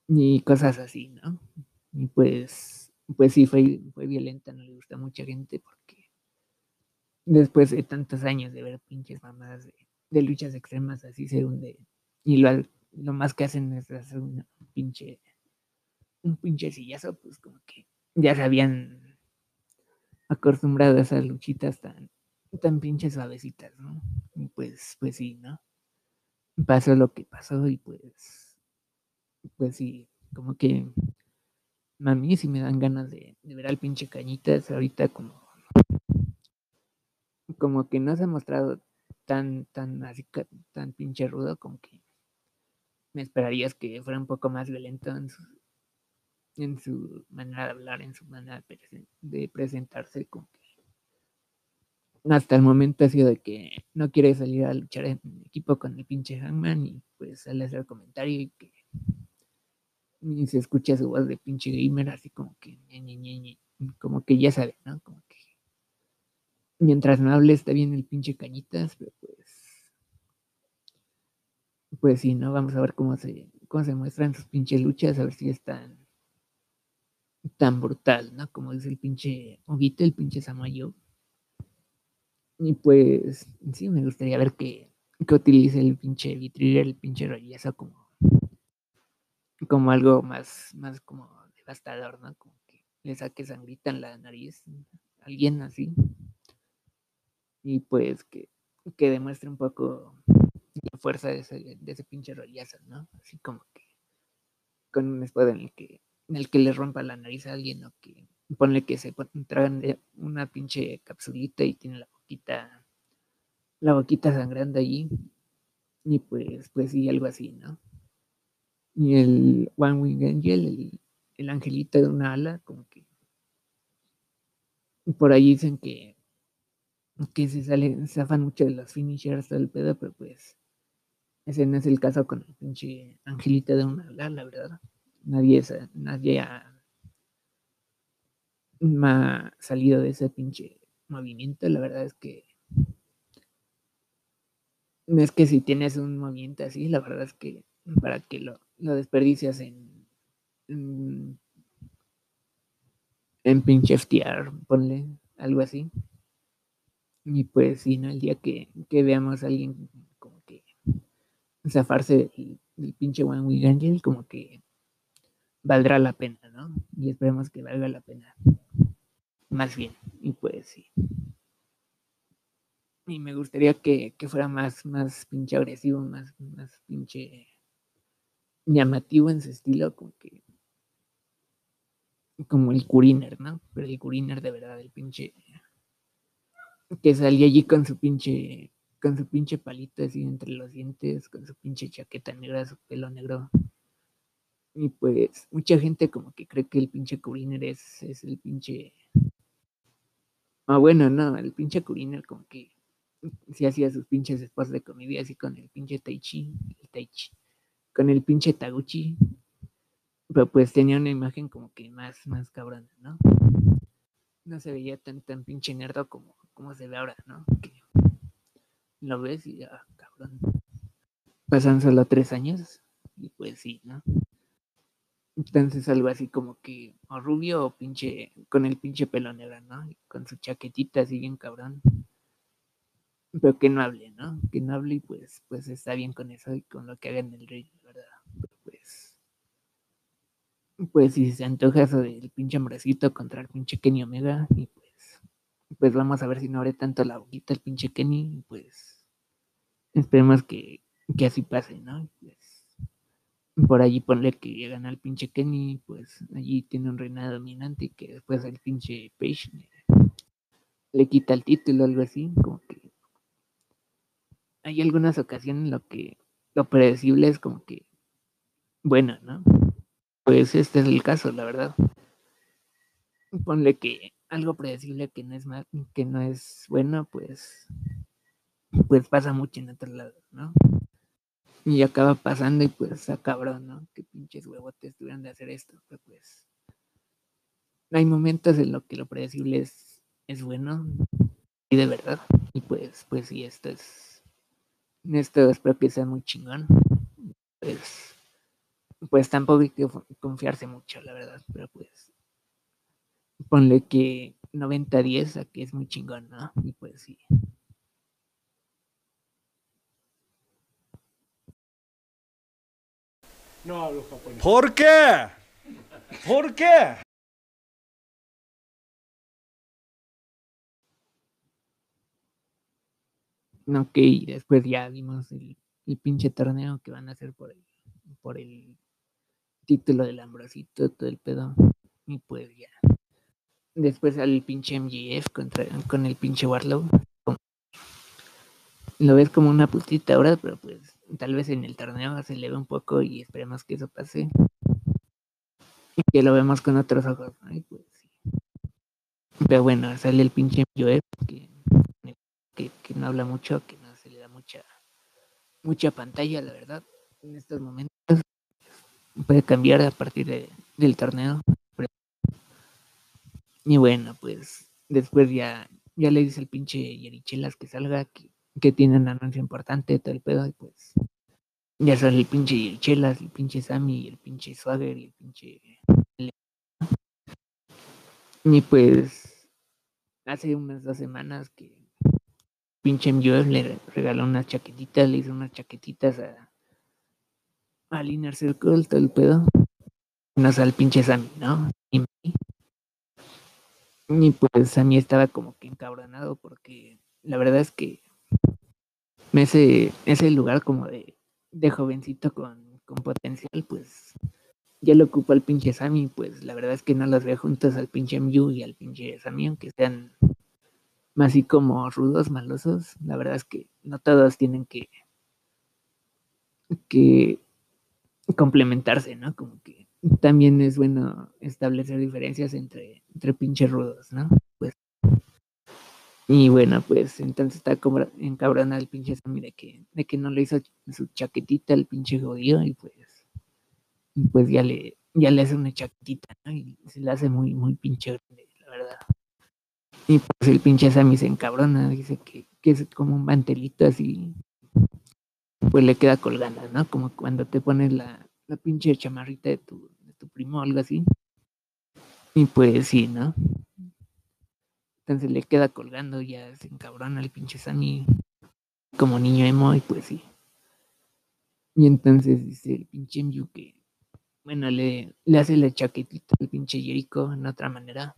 Y cosas así, ¿no? Y pues, pues sí, fue, fue violenta, no le gusta a mucha gente porque después de tantos años de ver pinches mamadas de, luchas extremas así se hunde. Y lo, lo más que hacen es hacer una pinche un pinche sillazo, pues como que ya se habían acostumbrado a esas luchitas tan, tan pinches suavecitas, ¿no? Y pues, pues sí, ¿no? Pasó lo que pasó y pues, pues sí, como que a mí sí me dan ganas de, ver al pinche Cañitas ahorita como, como que no se ha mostrado tan, tan así, tan pinche rudo, como que me esperarías que fuera un poco más violento en su, en su manera de hablar, en su manera de presentarse, como que hasta el momento ha sido de que no quiere salir a luchar en equipo con el pinche Hangman y pues sale a hacer comentario y que y se escucha su voz de pinche gamer así como que como que ya sabe, ¿no? Como que mientras no hable está bien el pinche cañitas, pero pues pues sí, ¿no? Vamos a ver cómo se cómo se muestran sus pinches luchas, a ver si es tan brutal, ¿no? Como dice el pinche Ovito, el pinche Samayo. Y pues sí, me gustaría ver que, que utilice el pinche Vitril, el pinche Rollazo como como algo más, más como devastador, ¿no? Como que le saque sangrita en la nariz a alguien así. Y pues que, que demuestre un poco la fuerza de ese, de ese pinche rollazo, ¿no? Así como que con un espada en el que, en el que le rompa la nariz a alguien o que ponle que se tragan de una pinche capsulita y tiene la boquita, la boquita sangrando allí. Y pues, pues sí, algo así, ¿no? Y el One Wing Angel, el, el angelito de una ala, como que por ahí dicen que, que se sale, se zafan mucho de los finishers del pedo, pero pues ese no es el caso con el pinche angelito de una ala, la verdad. Nadie, nadie ha, salido de ese pinche movimiento, la verdad es que es que si tienes un movimiento así, la verdad es que para que lo, lo desperdicias en, en, en pinche FTR, ponle algo así. Y pues sí, ¿no? El día que, que veamos a alguien como que zafarse del, del pinche One Wing Angel, como que valdrá la pena, ¿no? Y esperemos que valga la pena. Más bien. Y pues sí. Y me gustaría que, que fuera más, más pinche agresivo, más, más pinche llamativo en su estilo, como que como el Curiner, ¿no? Pero el Curiner de verdad, el pinche que salía allí con su pinche con su pinche palito así entre los dientes, con su pinche chaqueta negra, su pelo negro. Y pues mucha gente como que cree que el pinche Curiner es, es el pinche Ah, bueno, no, el pinche Curiner como que sí hacía sus pinches spots de comedia así con el pinche Taichi, el Taichi, con el pinche Taguchi, pero pues tenía una imagen como que más, más cabrona, ¿no? No se veía tan, tan pinche nerdo como, como se ve ahora, ¿no? Lo ves y ya, cabrón. Pasan solo tres años y pues sí, ¿no? Entonces algo así como que o rubio o pinche, con el pinche pelo negro, ¿no? Y con su chaquetita así bien cabrón pero que no hable, ¿no? Que no hable y pues, pues está bien con eso y con lo que haga en el pues, pues si se antoja eso del pinche hombrecito contra el pinche Kenny Omega y pues, pues vamos a ver si no abre tanto la boquita el pinche Kenny y pues esperemos que, que así pase, ¿no? Pues, por allí ponle que gana el pinche Kenny, pues allí tiene un reinado dominante y que después el pinche Page le, le quita el título o algo así, como que hay algunas ocasiones en lo que lo predecible es como que bueno, ¿no? Pues este es el caso, la verdad. Ponle que algo predecible que no es mal, que no es bueno, pues pues pasa mucho en otros lados, ¿no? Y acaba pasando y pues a cabrón, ¿no? Qué pinches huevotes tuvieron de hacer esto, pero pues hay momentos en los que lo predecible es, es bueno y de verdad. Y pues, pues sí, esto es esto espero que sea muy chingón. Pues, pues tampoco hay que confiarse mucho, la verdad, pero pues ponle que 90-10 aquí es muy chingón, ¿no? Y pues sí. No hablo japonés. ¿Por qué? ¿Por qué? No, que y después ya vimos el, el pinche torneo que van a hacer por el, por el título del Ambrosito, todo el pedo. Y pues ya. Después al pinche MGF contra, con el pinche Warlow. Lo ves como una putita ahora, pero pues tal vez en el torneo se eleve un poco y esperemos que eso pase. Y que lo vemos con otros ojos. Pues. Pero bueno, sale el pinche MJF que, que, que no habla mucho, que no se le da mucha mucha pantalla, la verdad, en estos momentos. Puede cambiar a partir de- del torneo. Y bueno, pues después ya, ya le dice el pinche Yerichelas que salga, que, que tiene un anuncio importante, todo el pedo, y pues ya sale el pinche Yerichelas, el pinche Sammy, el pinche Swagger y el pinche... Y pues hace unas dos semanas que pinche MJF le re- regaló unas chaquetitas, le hizo unas chaquetitas a al Inner Circle, todo el pedo. No al pinche Sammy, ¿no? Y, y pues Sammy estaba como que encabronado porque la verdad es que ese, ese lugar como de, de jovencito con, con potencial, pues ya lo ocupa el pinche Sammy, pues la verdad es que no los ve juntos al pinche MU y al pinche Sammy, aunque sean más así como rudos, malosos. La verdad es que no todos tienen que, que complementarse, ¿no? Como que también es bueno establecer diferencias entre, entre pinches rudos, ¿no? Pues. Y bueno, pues entonces está como encabronado el pinche Sammy de que, de que no le hizo su chaquetita al pinche jodido y pues, y pues ya le, ya le hace una chaquetita, ¿no? Y se le hace muy, muy pinche grande, la verdad. Y pues el pinche Sammy se encabrona, dice que, que es como un mantelito así, pues le queda colgando, ¿no? Como cuando te pones la, la pinche chamarrita de tu, de tu primo o algo así. Y pues sí, ¿no? Entonces le queda colgando, ya se encabrona el pinche Sammy como niño emo y pues sí. Y entonces dice el pinche Myu que, bueno, le, le hace la chaquetita al pinche Jericho en otra manera.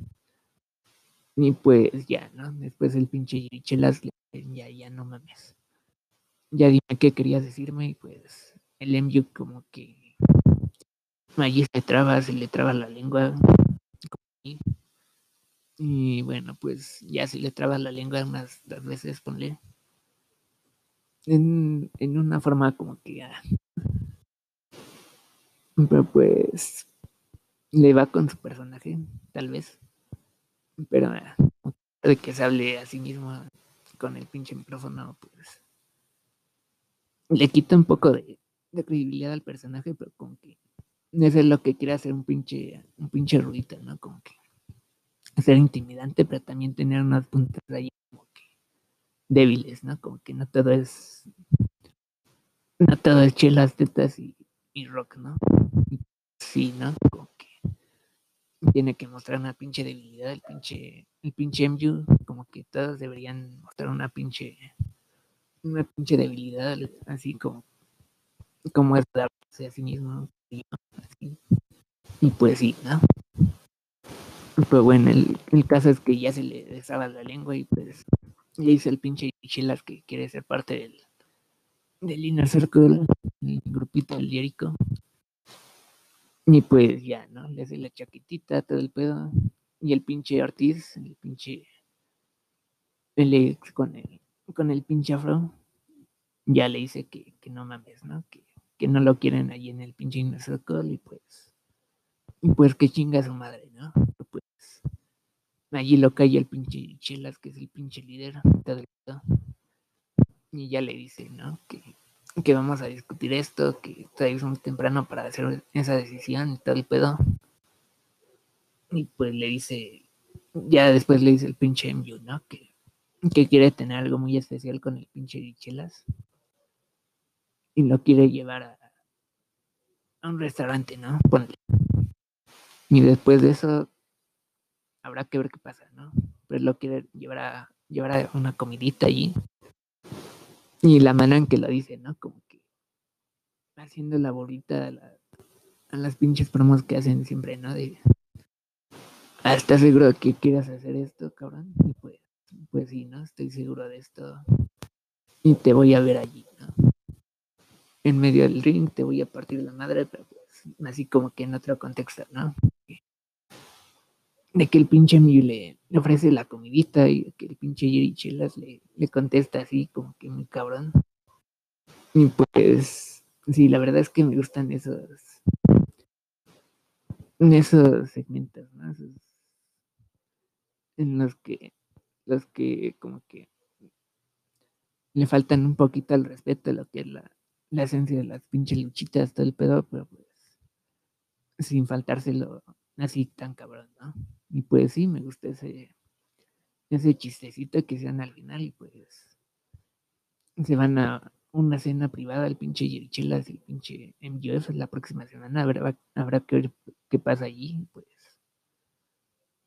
Y pues ya, ¿no? Después el pinche Jerichelas ya, ya no mames. Ya dime qué querías decirme y pues el MU como que allí se traba, se le traba la lengua. Y, bueno, pues ya se le traba la lengua unas dos veces, ponle. En, en una forma como que. Pero pues le va con su personaje, tal vez. Pero ah, de que se hable a sí mismo con el pinche micrófono, pues le quita un poco de, credibilidad al personaje, pero como que eso es lo que quiere hacer un pinche, un pinche ruidito, ¿no? Como que ser intimidante, pero también tener unas puntas ahí como que débiles, ¿no? Como que no todo es, no todo es chelas, tetas y, y rock, ¿no? Sí, ¿no? Como que tiene que mostrar una pinche debilidad, el pinche, el pinche MU, como que todos deberían mostrar una pinche, una pinche debilidad, así como, como es darse a sí mismo, así. y pues sí, ¿no? Pero bueno, el, el, caso es que ya se le desaba la lengua y pues le dice el pinche Chelas que quiere ser parte del, del Inner Circle, el grupito del. Y pues ya, ¿no? Le hace la chaquetita, todo el pedo. Y el pinche Ortiz, el pinche. El ex con el, con el pinche afro, ya le dice que, que no mames, ¿no? Que, que, no lo quieren allí en el pinche Circle y pues. Y pues que chinga su madre, ¿no? Pues allí lo cae el pinche Chelas, que es el pinche líder. Y ya le dice, ¿no? Que, que vamos a discutir esto, que todavía muy temprano para hacer esa decisión y todo el pedo. Y pues le dice, ya después le dice el pinche MU, ¿no? Que, que quiere tener algo muy especial con el pinche Dichelas. Y lo quiere llevar a, un restaurante, ¿no? Ponle. Y después de eso, habrá que ver qué pasa, ¿no? Pero lo quiere llevar a, llevar a una comidita allí. Y la manera en que lo dice, ¿no? Como que haciendo la bolita, a las pinches promos que hacen siempre, ¿no? De, ah, ¿estás seguro que quieras hacer esto, cabrón? Y pues, pues sí, ¿no? Estoy seguro de esto. Y te voy a ver allí, ¿no? En medio del ring te voy a partir la madre, pero pues, así como que en otro contexto, ¿no? De que el pinche Mew le, ofrece la comidita y que el pinche Yuri Chelas le, le contesta así como que muy cabrón. Y pues, sí, la verdad es que me gustan esos, esos segmentos, ¿no? Esos- en los que, los que como que le faltan un poquito al respeto a lo que es la, la esencia de las pinches luchitas, todo el pedo, pero pues sin faltárselo así tan cabrón, ¿no? Y pues sí, me gusta ese, ese chistecito que se dan al final y pues se van a una cena privada el pinche Yerichelas y el pinche MJF la próxima semana, habrá, habrá que ver qué pasa allí, pues.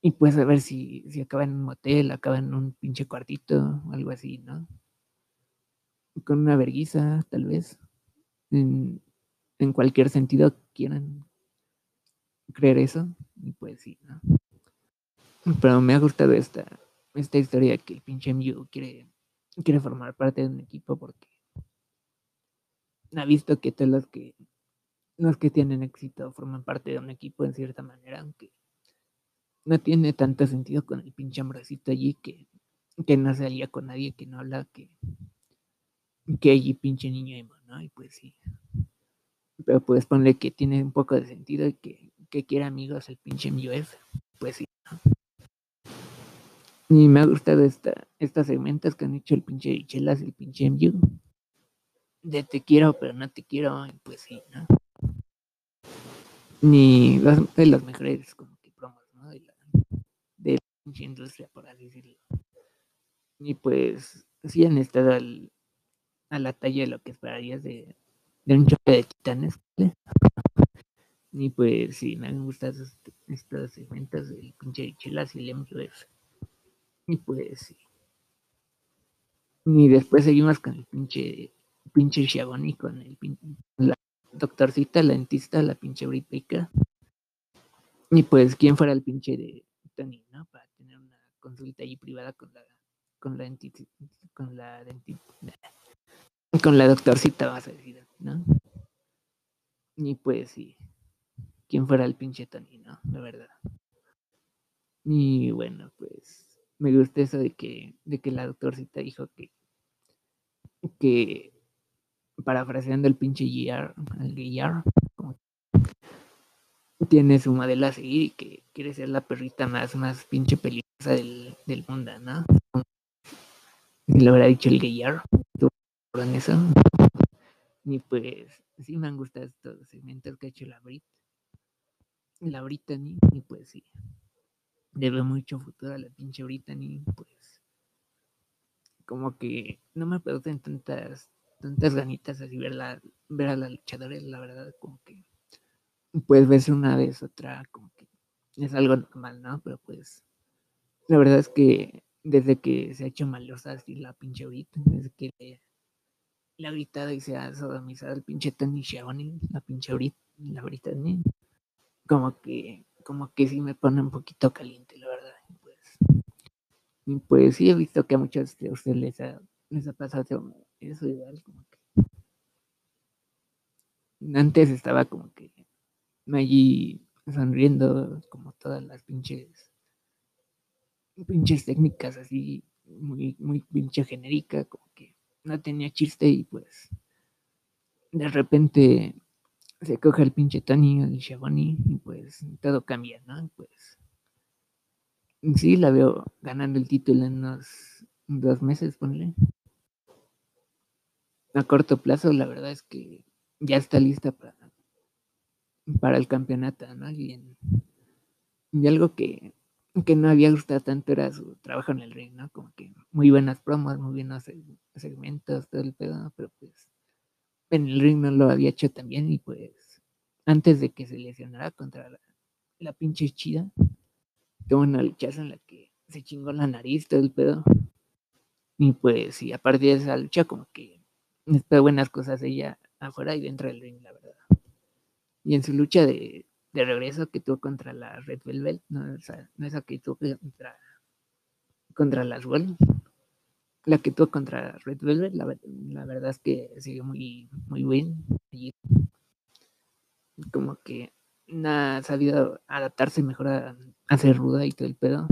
Y pues a ver si, si acaba en un motel, acaba en un pinche cuartito, algo así, ¿no? Con una verguiza, tal vez. En, cualquier sentido quieran creer eso. Y pues sí, ¿no? Pero me ha gustado esta, esta historia que el pinche Mew quiere, quiere formar parte de un equipo porque ha visto que todos los que los que tienen éxito forman parte de un equipo en cierta manera, aunque no tiene tanto sentido con el pinche hombrecito allí que, que no se con nadie, que no habla, que, que allí pinche niño emo, ¿no? Y pues sí. Pero pues ponle que tiene un poco de sentido y que, que quiere amigos el pinche MUF. Pues sí, ¿no? Y me ha gustado esta, estas segmentos que han hecho el pinche Chelas y el pinche MU. De te quiero, pero no te quiero, pues sí, ¿no? Ni de las mejores como que promos, ¿no? De la, de la industria, por así decirlo. Y pues sí han estado al, a la talla de lo que esperarías de, de un choque de titanes. ¿vale? Y pues sí, me han gustado estos, segmentos del pinche Chelas y el MUF. Y pues sí. Y después seguimos con el pinche, pinche Schiavone, con el pinche, la doctorcita, la dentista, la pinche Brit. Y pues, ¿quién fuera el pinche de Tony, no? Consulta ahí privada con la, con la con la con la doctorcita, vas a decir, ¿no? Y pues sí, quién fuera el pinche Tony, ¿no? La verdad. Y bueno, pues me gusta eso de que, de que la doctorcita dijo que, que parafraseando el pinche GR, GR, como tiene su modelo a seguir y que quiere ser la perrita más, más pinche peligrosa del, del mundo, ¿no? Si lo hubiera dicho el GR, con eso. Y pues sí me han gustado estos segmentos que ha hecho la Brit, la Brittany, y pues sí debe mucho futuro a la pinche Brittany, pues como que no me producen tantas tantas ganitas así verla, ver a las luchadoras, la verdad, como que puedes verse una vez, otra, como que es algo normal, ¿no? Pero pues la verdad es que desde que se ha hecho malosa así la pinche Brit, desde que le, le ha gritado y se ha sodomizado el pinche Tony Schiavone, la pinche Brit, la Brittany, como que como que sí me pone un poquito caliente, la verdad. Pues, pues sí he visto que a muchos de ustedes les ha, les ha pasado eso igual, como que antes estaba como que allí sonriendo como todas las pinches pinches técnicas así muy muy pinche genérica como que no tenía chiste y pues de repente se coge el pinche Tony, el Schiavone, y pues todo cambia, ¿no? Pues sí, la veo ganando el título en unos dos meses, ponle. A corto plazo, la verdad es que ya está lista para, para el campeonato, ¿no? Y algo que, que no había gustado tanto era su trabajo en el ring, ¿no? Como que muy buenas promos, muy buenos segmentos, todo el pedo, pero pues en el ring no lo había hecho también y pues antes de que se lesionara contra la, la pinche chida, tuvo una luchaza en la que se chingó la nariz, todo el pedo. Y pues, y a partir de esa lucha, como que espero buenas cosas ella afuera y dentro del ring, la verdad. Y en su lucha de, de regreso que tuvo contra la Red Velvet, no, esa, no esa que tuvo contra, contra las World, la que tuvo contra Red Velvet, la, la verdad es que sigue muy, muy bien. Y como que ha sabido adaptarse mejor a, a ser ruda y todo el pedo.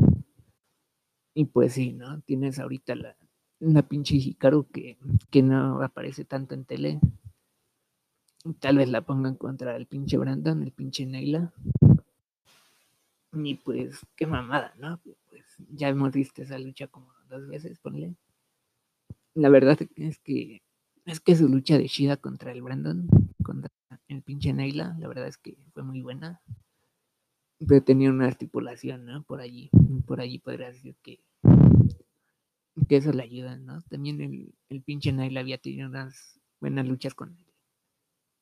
Y pues sí, ¿no? Tienes ahorita la, la pinche Hikaru que, que no aparece tanto en tele. Tal vez la pongan contra el pinche Brandon, el pinche Neila. Y pues, qué mamada, ¿no? Pues ya hemos visto esa lucha como dos veces, ponle. La verdad es que es que su lucha de Shida contra el Brandon, contra el pinche Neila, la verdad es que fue muy buena. Pero tenía una estipulación, ¿no? Por allí, por allí podría decir que, que eso le ayuda, ¿no? También el, el pinche Naila había tenido unas buenas luchas con,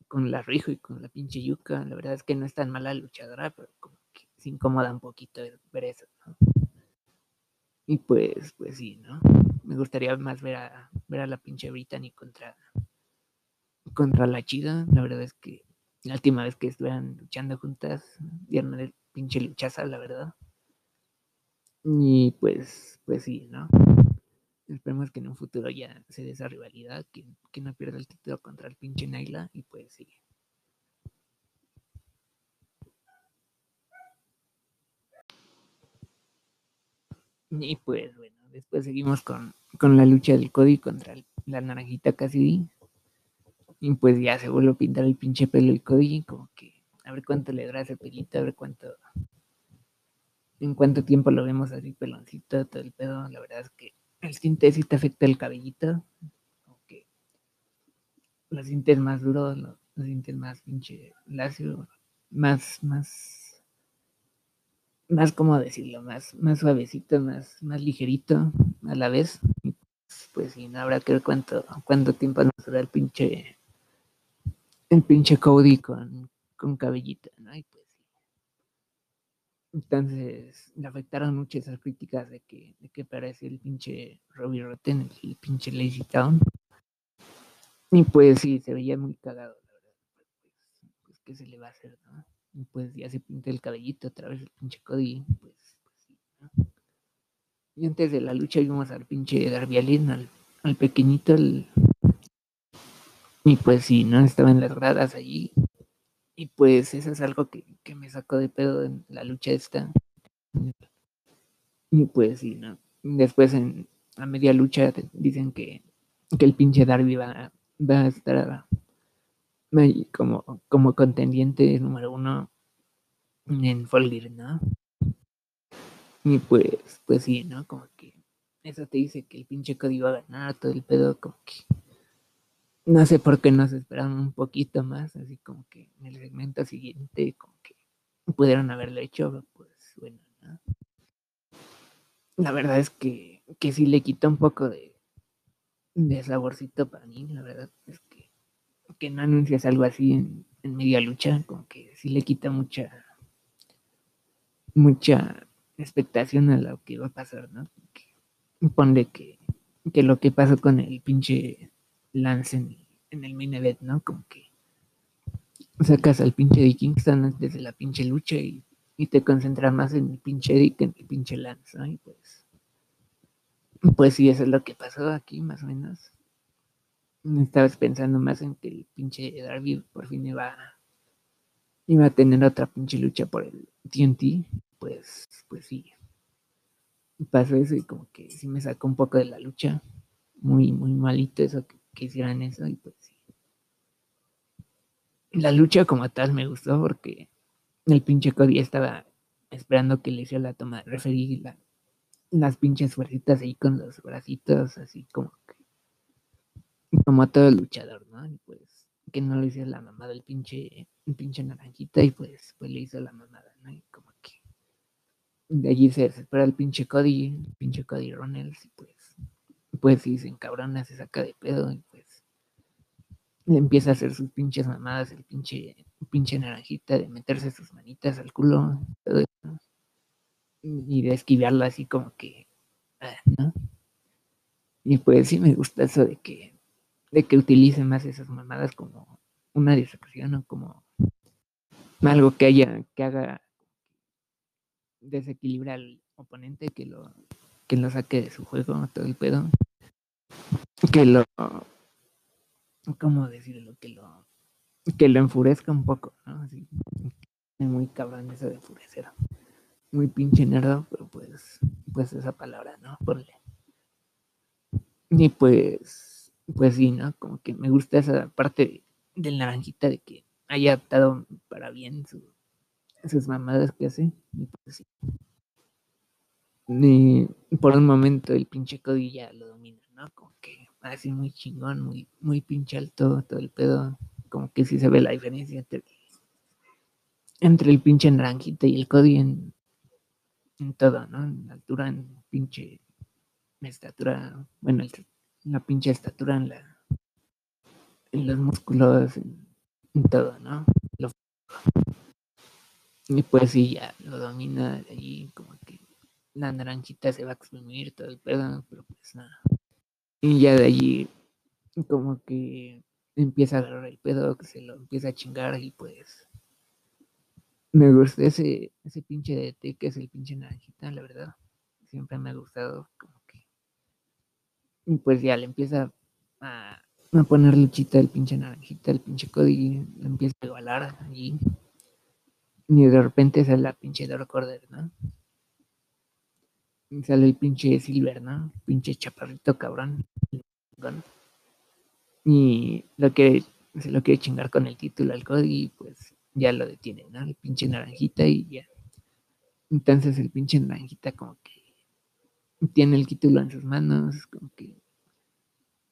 con la Rijo y con la pinche Yuka. La verdad es que no es tan mala luchadora, pero como que se incomoda un poquito ver eso, ¿no? Y pues, pues sí, ¿no? Me gustaría más ver a, ver a la pinche Brittany contra, contra la chida. La verdad es que la última vez que estuvieran luchando juntas, dieron el pinche luchaza, la verdad. Y pues, pues sí, ¿no? Esperemos que en un futuro ya se dé esa rivalidad, que, no pierda el título contra el pinche Naila, y pues sí. Y pues bueno, después seguimos con, con la lucha del Cody contra el, la naranjita Cassidy. Y pues ya se vuelve a pintar el pinche pelo y Cody, como que a ver cuánto le dura ese pelito, a ver cuánto en cuánto tiempo lo vemos así peloncito, todo el pedo. La verdad es que el tinte sí te afecta el cabellito. Como que lo sientes más duro, lo, lo sientes más pinche lacio, más, más, más, ¿cómo decirlo? Más, más suavecito, más, más ligerito a la vez. Pues, sí, no habrá que ver cuánto, cuánto tiempo nos dura el pinche, el pinche Cody con, con cabellito, ¿no? Y entonces le afectaron mucho esas críticas de que, de que parece el pinche Robbie Rotten, el pinche Lazy Town. Y pues sí, se veía muy cagado, la verdad. Pues, ¿qué se le va a hacer, no? Y pues ya se pinta el cabellito otra vez el pinche Cody, pues, pues sí, ¿no? Y antes de la lucha vimos al pinche Darby Allin, al, al pequeñito, y pues sí, ¿no? Estaba en las gradas allí, y pues eso es algo que, que, me sacó de pedo en la lucha esta. Y pues sí, ¿no? Después en a media lucha dicen que, que el pinche Darby va, va a estar como, como contendiente número uno en Folger, ¿no? Y pues, pues sí, ¿no? Como que eso te dice que el pinche Cody va a ganar todo el pedo, como que no sé por qué nos esperaron un poquito más, así como que en el segmento siguiente, como que pudieron haberlo hecho, pues bueno, ¿no? La verdad es que, que sí le quita un poco de, de saborcito para mí, la verdad es que, que no anuncias algo así en, en media lucha, como que sí le quita mucha, mucha expectación a lo que va a pasar, ¿no? Que, ponle que, que lo que pasó con el pinche Lance en, el main event, ¿no? Como que sacas al pinche de Kingston desde la pinche lucha y, y, te concentras más en el pinche Eddie que en el pinche Lance, ¿no? Y pues, pues sí, eso es lo que pasó aquí, más o menos. Estabas pensando más en que el pinche Darby por fin iba, iba a tener otra pinche lucha por el TNT. Pues, pues sí. Pasó eso y como que sí me sacó un poco de la lucha. Muy, muy malito eso que que hicieran eso y pues sí. La lucha como tal me gustó porque el pinche Cody estaba esperando que le hiciera la toma de referir la, las pinches fuercitas ahí con los bracitos así como que como todo luchador, ¿no? Y pues que no le hiciera la mamada el pinche, el pinche naranjita y pues, pues le hizo la mamada, ¿no? Y como que de allí se desespera el pinche Cody, el pinche Cody Ronalds y pues pues sí, se encabrona, se saca de pedo y pues le empieza a hacer sus pinches mamadas, el pinche, pinche naranjita de meterse sus manitas al culo y de esquivarlo así como que, ah, ¿no? Y pues sí me gusta eso de que, de que utilice más esas mamadas como una distracción o como, algo que haya, que haga desequilibrar al oponente, que lo, que lo saque de su juego, todo el pedo. Que lo, ¿cómo decirlo? Que lo, que lo enfurezca un poco, ¿no? Así, muy cabrón eso de enfurecer. Muy pinche nerdo, pero pues, pues esa palabra, ¿no? Ponle. Y pues, pues sí, ¿no? Como que me gusta esa parte del naranjita de que haya adaptado para bien su, sus mamadas que hace. Y pues sí. Por un momento el pinche Cody ya lo domina, ¿no? Como que así muy chingón, muy, muy pinche alto, todo el pedo. Como que sí se ve la diferencia entre, entre el pinche naranjita y el Cody en, en todo, ¿no? En altura, en pinche estatura, bueno, la pinche estatura en la en los músculos, en, todo, ¿no? y pues sí, ya lo domina allí, como que la naranjita se va a exprimir todo el pedo, pero pues nada. Y ya de allí, como que empieza a agarrar el pedo, que se lo empieza a chingar y pues me gusta ese, ese pinche de té que es el pinche naranjita, la verdad. Siempre me ha gustado, como que. Y pues ya le empieza a, a poner luchita el pinche naranjita, el pinche Cody, lo empieza a igualar allí. Y de repente sale la pinche Dark ¿no? Sale el pinche Silver, ¿no? pinche chaparrito cabrón. Y lo que se lo quiere chingar con el título al Cody, y pues ya lo detiene, ¿no? El pinche naranjita y ya. Entonces el pinche naranjita como que tiene el título en sus manos, como que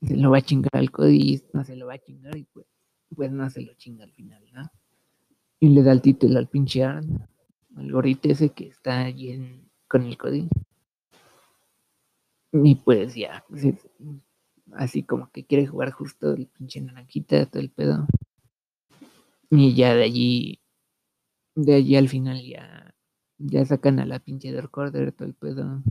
se lo va a chingar al Cody, no se lo va a chingar y pues, pues no se lo chinga al final, ¿no? Y le da el título al pinche Aaron, al gorrito ese que está allí con el Cody. Y pues ya, así como que quiere jugar justo el pinche naranjita, todo el pedo. Y ya de allí, de allí al final ya, ya sacan a la pinche de todo el pedo.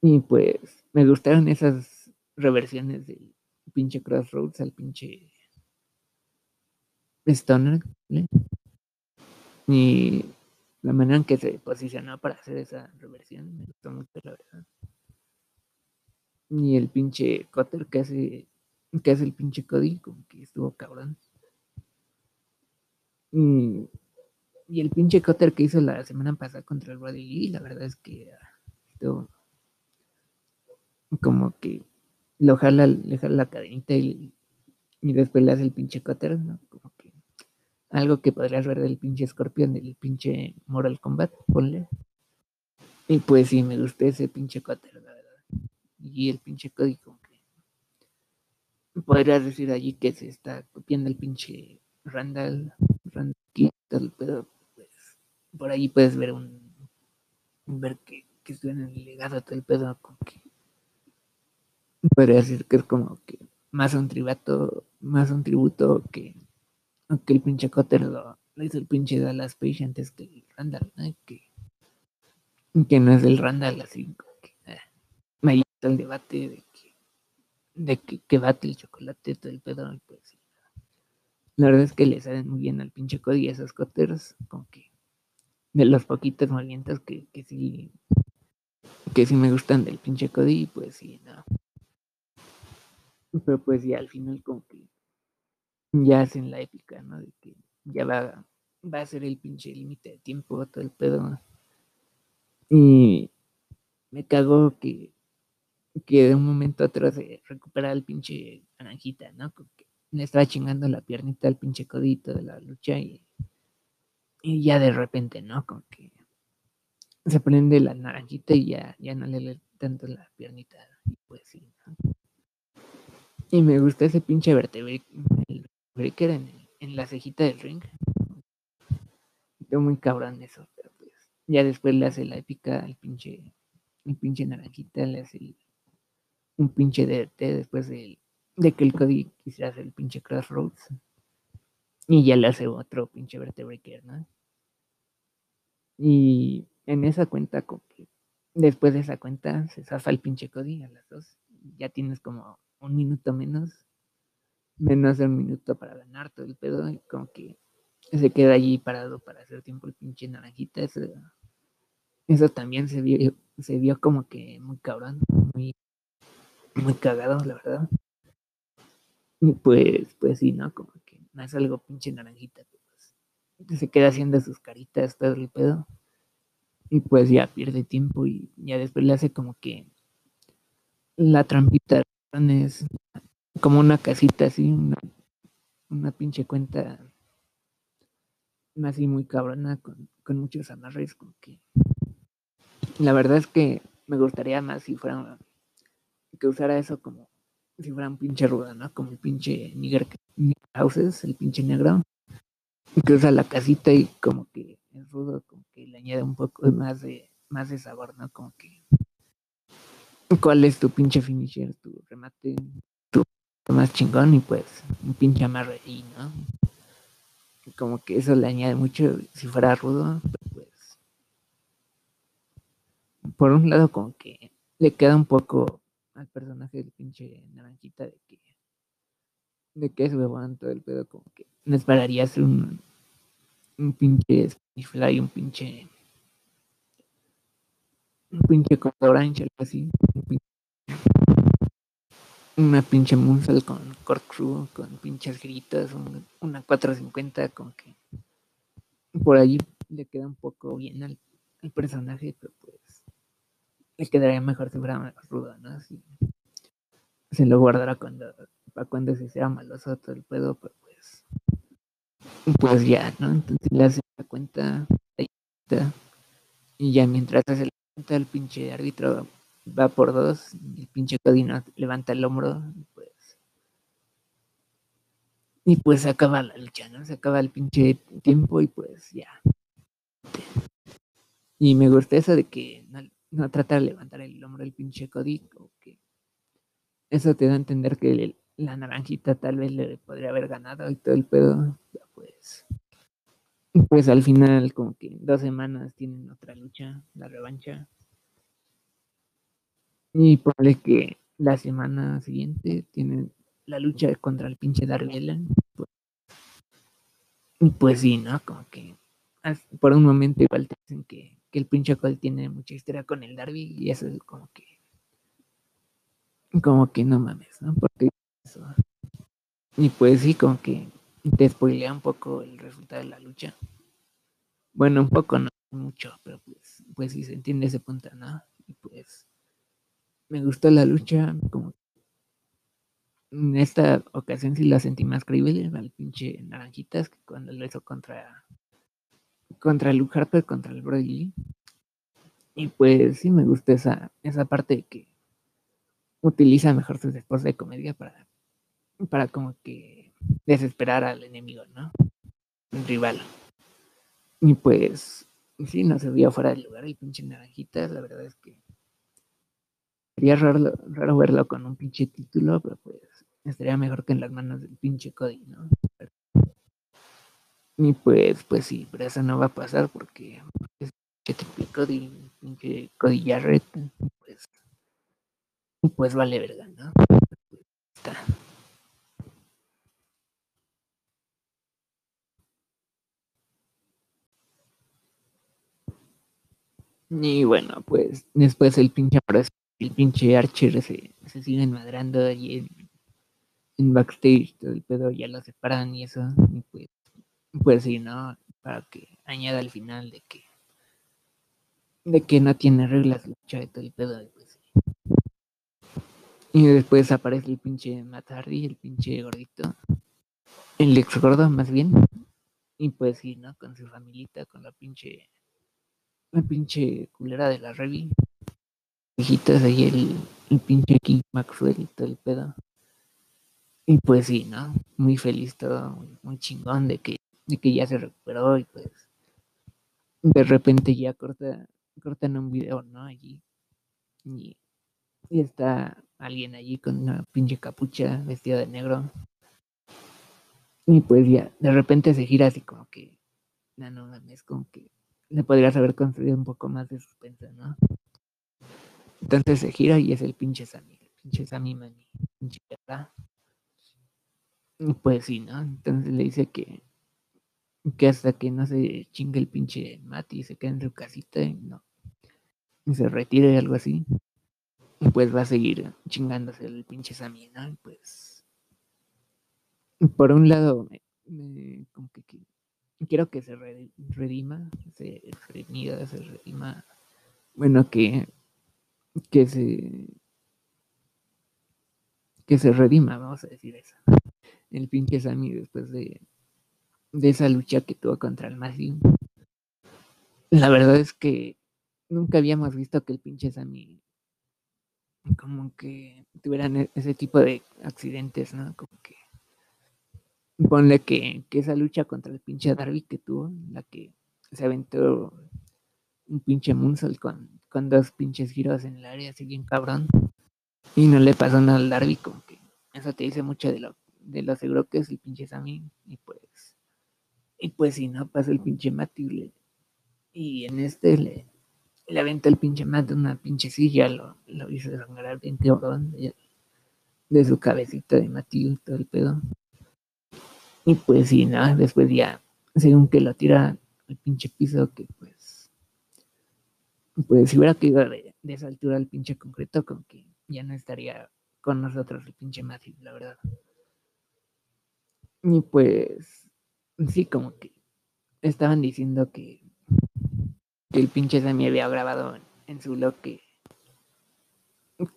Y pues me gustaron esas reversiones del pinche Crossroads al pinche Stoner. Y la manera en que se posicionó para hacer esa reversión me gustó mucho, la verdad. Y el pinche Cutter que hace, que hace el pinche Cody, como que estuvo cabrón. Y, el pinche Cutter que hizo la semana pasada contra el Roddy Lee, la verdad es que estuvo como que lo jala, le jala la cadenita y, después le hace el pinche Cutter, ¿no? Como algo que podrías ver del pinche Scorpion, del pinche Moral Combat, ponle. Y pues sí, me gustó ese pinche Cutter, la verdad. Y el pinche código podrías decir allí que se está copiando el pinche Randall, Randall pero pues por ahí puedes ver un ver que, que en el legado todo el pedo con que podría decir que es como que más un tributo, más un tributo que, que el pinche Cotter lo, hizo el pinche Dallas Page antes que el Randall, que, que no es el Randall así que eh, me gusta el debate de que de que, bate el chocolate todo el pedo pues la verdad es que le salen muy bien al pinche Cody y a esos Cotters, como que de los poquitos movimientos que, que sí que sí me gustan del pinche Cody, pues sí, no. Pero pues ya al final como que ya hacen la épica, ¿no? De que ya va, va a ser el pinche límite de tiempo, todo el pedo. Y me cago que, que de un momento a otro se recupera el pinche naranjita, ¿no? que le estaba chingando la piernita al pinche codito de la lucha y, y ya de repente, ¿no? Como que se prende la naranjita y ya, ya no le lee tanto la piernita. Y pues sí, ¿no? Y me gusta ese pinche breaker en, en la cejita del ring. Estoy muy cabrón eso, pero pues ya después le hace la épica al pinche, el pinche naranjita, le hace un pinche DT después de, de que el Cody quisiera hacer el pinche Crossroads. Y ya le hace otro pinche breaker, ¿no? Y en esa cuenta, después de esa cuenta, se zafa el pinche Cody a las dos. Ya tienes como un minuto menos, menos de un minuto para ganar todo el pedo, y como que se queda allí parado para hacer tiempo el pinche naranjita. Eso, eso también se vio, se vio como que muy cabrón, muy, muy cagado, la verdad. Y pues, pues sí, ¿no? Como que no es algo pinche naranjita, pues, se queda haciendo sus caritas, todo el pedo. Y pues ya pierde tiempo y ya después le hace como que la trampita es como una casita así, una, una pinche cuenta así muy cabrona con, con muchos amarres, como que la verdad es que me gustaría más si fuera que usara eso como si fuera un pinche ruda, ¿no? Como el pinche Nigger, Houses, el pinche negro, que usa la casita y como que es rudo, como que le añade un poco más de, más de sabor, ¿no? Como que cuál es tu pinche finisher, tu remate, más chingón y pues un pinche amarre ¿no? Como que eso le añade mucho, si fuera rudo, pues por un lado como que le queda un poco al personaje del pinche naranjita de que de que es huevón todo el pedo como que no esperarías un un pinche fly, un pinche un pinche con orange algo así un una pinche Munsal con corkscrew con pinches gritos una 450 con que por allí le queda un poco bien al, personaje pero pues le quedaría mejor si fuera más rudo, ¿no? se lo guardará cuando, para cuando se sea maloso todo el pedo, pero pues, pues ya, ¿no? Entonces le hace la cuenta y ya mientras hace la cuenta el pinche árbitro va por dos, y el pinche Codino levanta el hombro y pues y pues acaba la lucha, ¿no? Se acaba el pinche tiempo y pues ya. Y me gusta eso de que no trata de levantar el hombro del pinche Cody, que eso te da a entender que la naranjita tal vez le podría haber ganado y todo el pedo, pues, pues al final como que dos semanas tienen otra lucha, la revancha. Y ponle que la semana siguiente tienen la lucha contra el pinche Allen. Pues, y pues sí, ¿no? Como que por un momento igual te dicen que que el pinche Cole tiene mucha historia con el Darby y eso es como que como que no mames, ¿no? Porque eso. Y pues sí, como que te spoilea un poco el resultado de la lucha. Bueno, un poco, no mucho, pero pues, pues sí se entiende ese punto, ¿no? Y pues me gustó la lucha, como en esta ocasión sí la sentí más creíble al pinche Naranjitas que cuando lo hizo contra contra Luke Harper, contra el Brody Y pues sí me gusta esa, esa parte de que utiliza mejor sus esposas de comedia para, para como que desesperar al enemigo, ¿no? Rival. Y pues, sí, no se veía fuera del lugar el pinche naranjita, la verdad es que sería raro, raro verlo con un pinche título, pero pues estaría mejor que en las manos del pinche Cody, ¿no? Y pues, pues sí, pero eso no va a pasar porque es que Cody, que Cody Jarrett, pues, pues vale verga, ¿no? Está. Y bueno, pues después el pinche el pinche Archer se, se siguen madrando allí en, backstage, todo el pedo ya lo separan y eso, y pues pues sí, ¿no? Para que añada al final de que de que no tiene reglas lucha de todo el pedo. Pues, y después aparece el pinche Matt Hardy, el pinche gordito. El ex gordo, más bien. Y pues sí, ¿no? Con su familita, con la pinche. La pinche culera de la Revi. Hijitas ahí el, pinche King Maxwell y todo el pedo. Y pues sí, ¿no? Muy feliz todo, muy chingón de que de que ya se recuperó y pues de repente ya corta, cortan un video, ¿no? Allí. Y, está alguien allí con una pinche capucha vestida de negro. Y pues ya, de repente se gira así como que, no, no es como que le podrías haber construido un poco más de suspensa, ¿no? Entonces se gira y es el pinche Sammy, el pinche Sammy Mani, pinche Y pues sí, ¿no? Entonces le dice que, que hasta que no se chingue el pinche Mati y se quede en su casita y no y se retire algo así, pues va a seguir chingándose el pinche Sammy, ¿no? Y pues por un lado me, me- como que, quiero que se re- redima, se redimida, se redima, bueno que que se que se redima, vamos a decir eso. El pinche Sammy después de, de esa lucha que tuvo contra el Matthew. La verdad es que nunca habíamos visto que el pinche Sammy como que tuvieran e- ese tipo de accidentes, ¿no? Como que ponle que, que esa lucha contra el pinche Darby que tuvo, la que se aventó un pinche moonsault con, con dos pinches giros en el área, así bien cabrón. Y no le pasó nada al Darby, como que eso te dice mucho de lo, de lo seguro que es el pinche Sammy. Y pues, y pues si no, pasó el pinche Matt y, le- y en este le, le aventó el pinche Matt una pinche silla, lo, lo hizo sangrar bien cabrón de, su cabecita de y todo el pedo. Y pues sí, ¿no? Después ya, según que lo tira al pinche piso, que pues, pues si hubiera caído de, esa altura al pinche concreto, como que ya no estaría con nosotros el pinche Matthew, la verdad. Y pues, sí, como que estaban diciendo que, el pinche Sammy había grabado en, su blog que,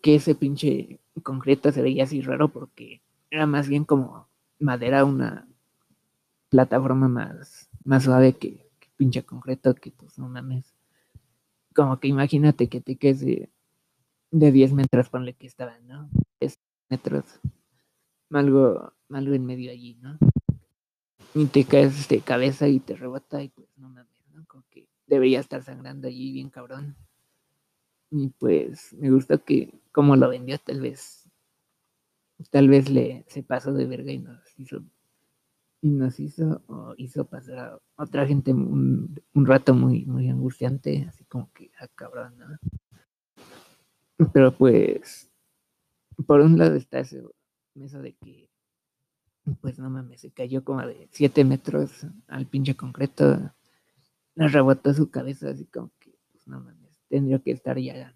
que ese pinche concreto se veía así raro porque era más bien como madera, una plataforma más, más suave que, que pinche concreto, que pues no mames. Como que imagínate que te quedes de, de 10 metros, ponle que estaban, ¿no? 10 metros, algo, algo en medio allí, ¿no? Y te caes de cabeza y te rebota y pues no mames, ¿no? Como que debería estar sangrando allí bien cabrón. Y pues me gustó que como lo vendió, tal vez, tal vez le se pasó de verga y nos hizo, y nos hizo, o hizo pasar a otra gente un, un rato muy, muy angustiante, así como que, ah, cabrón, ¿no? Pero pues, por un lado está eso de que, pues no mames, se cayó como de 7 metros al pinche concreto, le rebotó su cabeza, así como que, pues no mames, tendría que estar ya,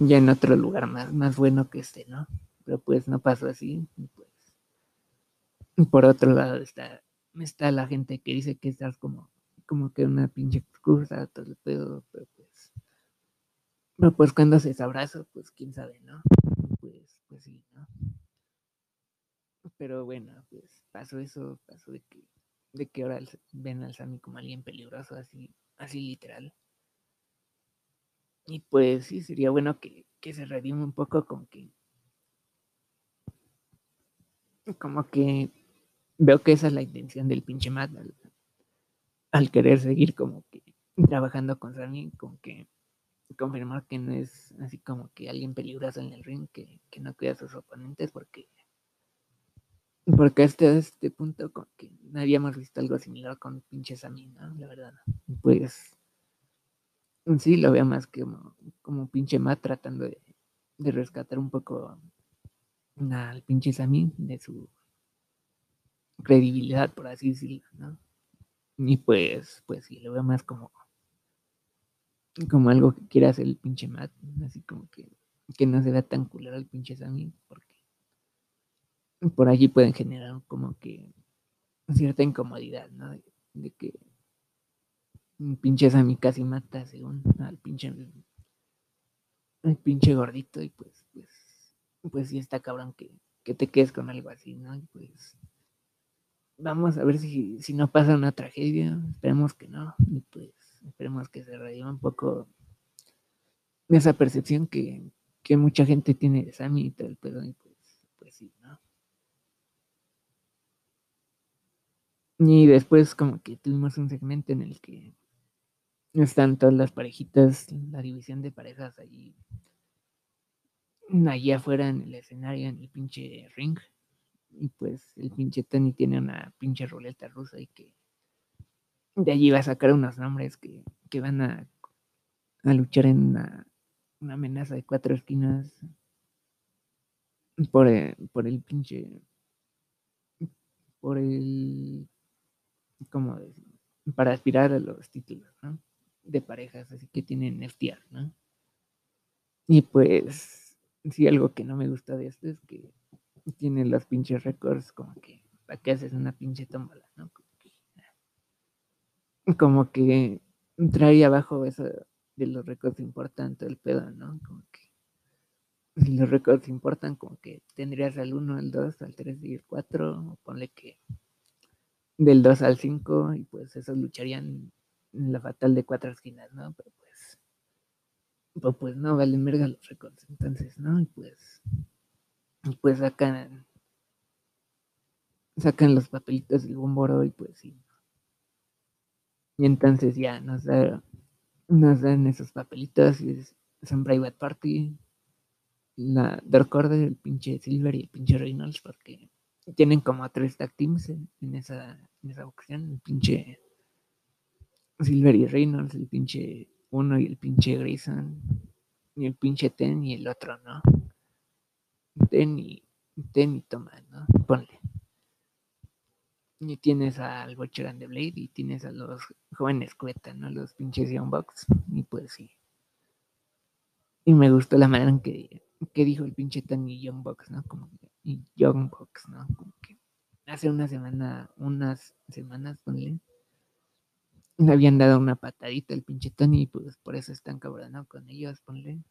ya en otro lugar más, más bueno que este, ¿no? Pero pues no pasó así, pues. Por otro lado está, está la gente que dice que estás como, como que una pinche excusa, todo el pedo, pero pues. Pero pues cuando sabrá eso, pues quién sabe, ¿no? Pues, pues sí, ¿no? Pero bueno, pues pasó eso, pasó de que, de que ahora ven al Sammy como alguien peligroso, así, así literal. Y pues sí, sería bueno que, que se redime un poco con que. Como que veo que esa es la intención del pinche Matt al, querer seguir como que trabajando con Sammy, como que confirmar que no es así como que alguien peligroso en el ring, que, que no cuida a sus oponentes, porque porque hasta este punto que no habíamos visto algo similar con pinche Sammy, ¿no? La verdad. Pues sí, lo veo más que como, como pinche Matt tratando de, de rescatar un poco al pinche Sammy de su credibilidad, por así decirlo, ¿no? Y pues, pues sí, lo veo más como como algo que quiera hacer el pinche Matt, así como que, que no se vea tan culero el pinche Sammy, porque por allí pueden generar como que cierta incomodidad, ¿no? De, de que un pinche Sammy casi mata según al pinche al pinche gordito y pues pues pues sí está cabrón que, que te quedes con algo así, ¿no? Y pues vamos a ver si, si no pasa una tragedia, esperemos que no, y pues esperemos que se redima un poco esa percepción que, que mucha gente tiene de Sammy y todo el pedo, y pues, pues sí, ¿no? Y después como que tuvimos un segmento en el que están todas las parejitas, la división de parejas allí, allí afuera en el escenario, en el pinche ring. Y pues el pinche Tony tiene una pinche ruleta rusa y que de allí va a sacar unos nombres que, que van a, a luchar en una, una amenaza de cuatro esquinas por el, por el pinche por el como decir, para aspirar a los títulos, ¿no? De parejas, así que tienen FTR, ¿no? Y pues, sí, algo que no me gusta de esto es que tiene los pinches récords como que, ¿para qué haces una pinche tómbola, no? Como que, como que trae abajo eso de los récords importan todo el pedo, ¿no? Como que si los récords importan, como que tendrías al 1, al 2, al 3 y el 4, o ponle que del 2 al 5, y pues esos lucharían en la fatal de cuatro esquinas, ¿no? Pero pues, pues, pues no, valen verga los récords, entonces, ¿no? Y pues, pues sacan, sacan los papelitos del bomboro y pues sí. Y entonces ya nos, da, nos dan esos papelitos y son Private Party, la Dark Order, el pinche Silver y el pinche Reynolds, porque tienen como tres tag teams en, esa, en esa ocasión, el pinche Silver y Reynolds, el pinche uno y el pinche Grayson, y el pinche Ten y el otro, ¿no? Ten y, Ten y Toma, ¿no? Ponle. Y tienes al Butcher de Blade y tienes a los jóvenes Cueta, ¿no? Los pinches Young Bucks. Y pues sí. Y me gustó la manera en que que dijo el pinche Tony Young Bucks, ¿no? Como y Young Bucks, ¿no? Como que hace una semana, unas semanas, ponle, le habían dado una patadita al pinche Tony y pues por eso están cabronados con ellos, ponle.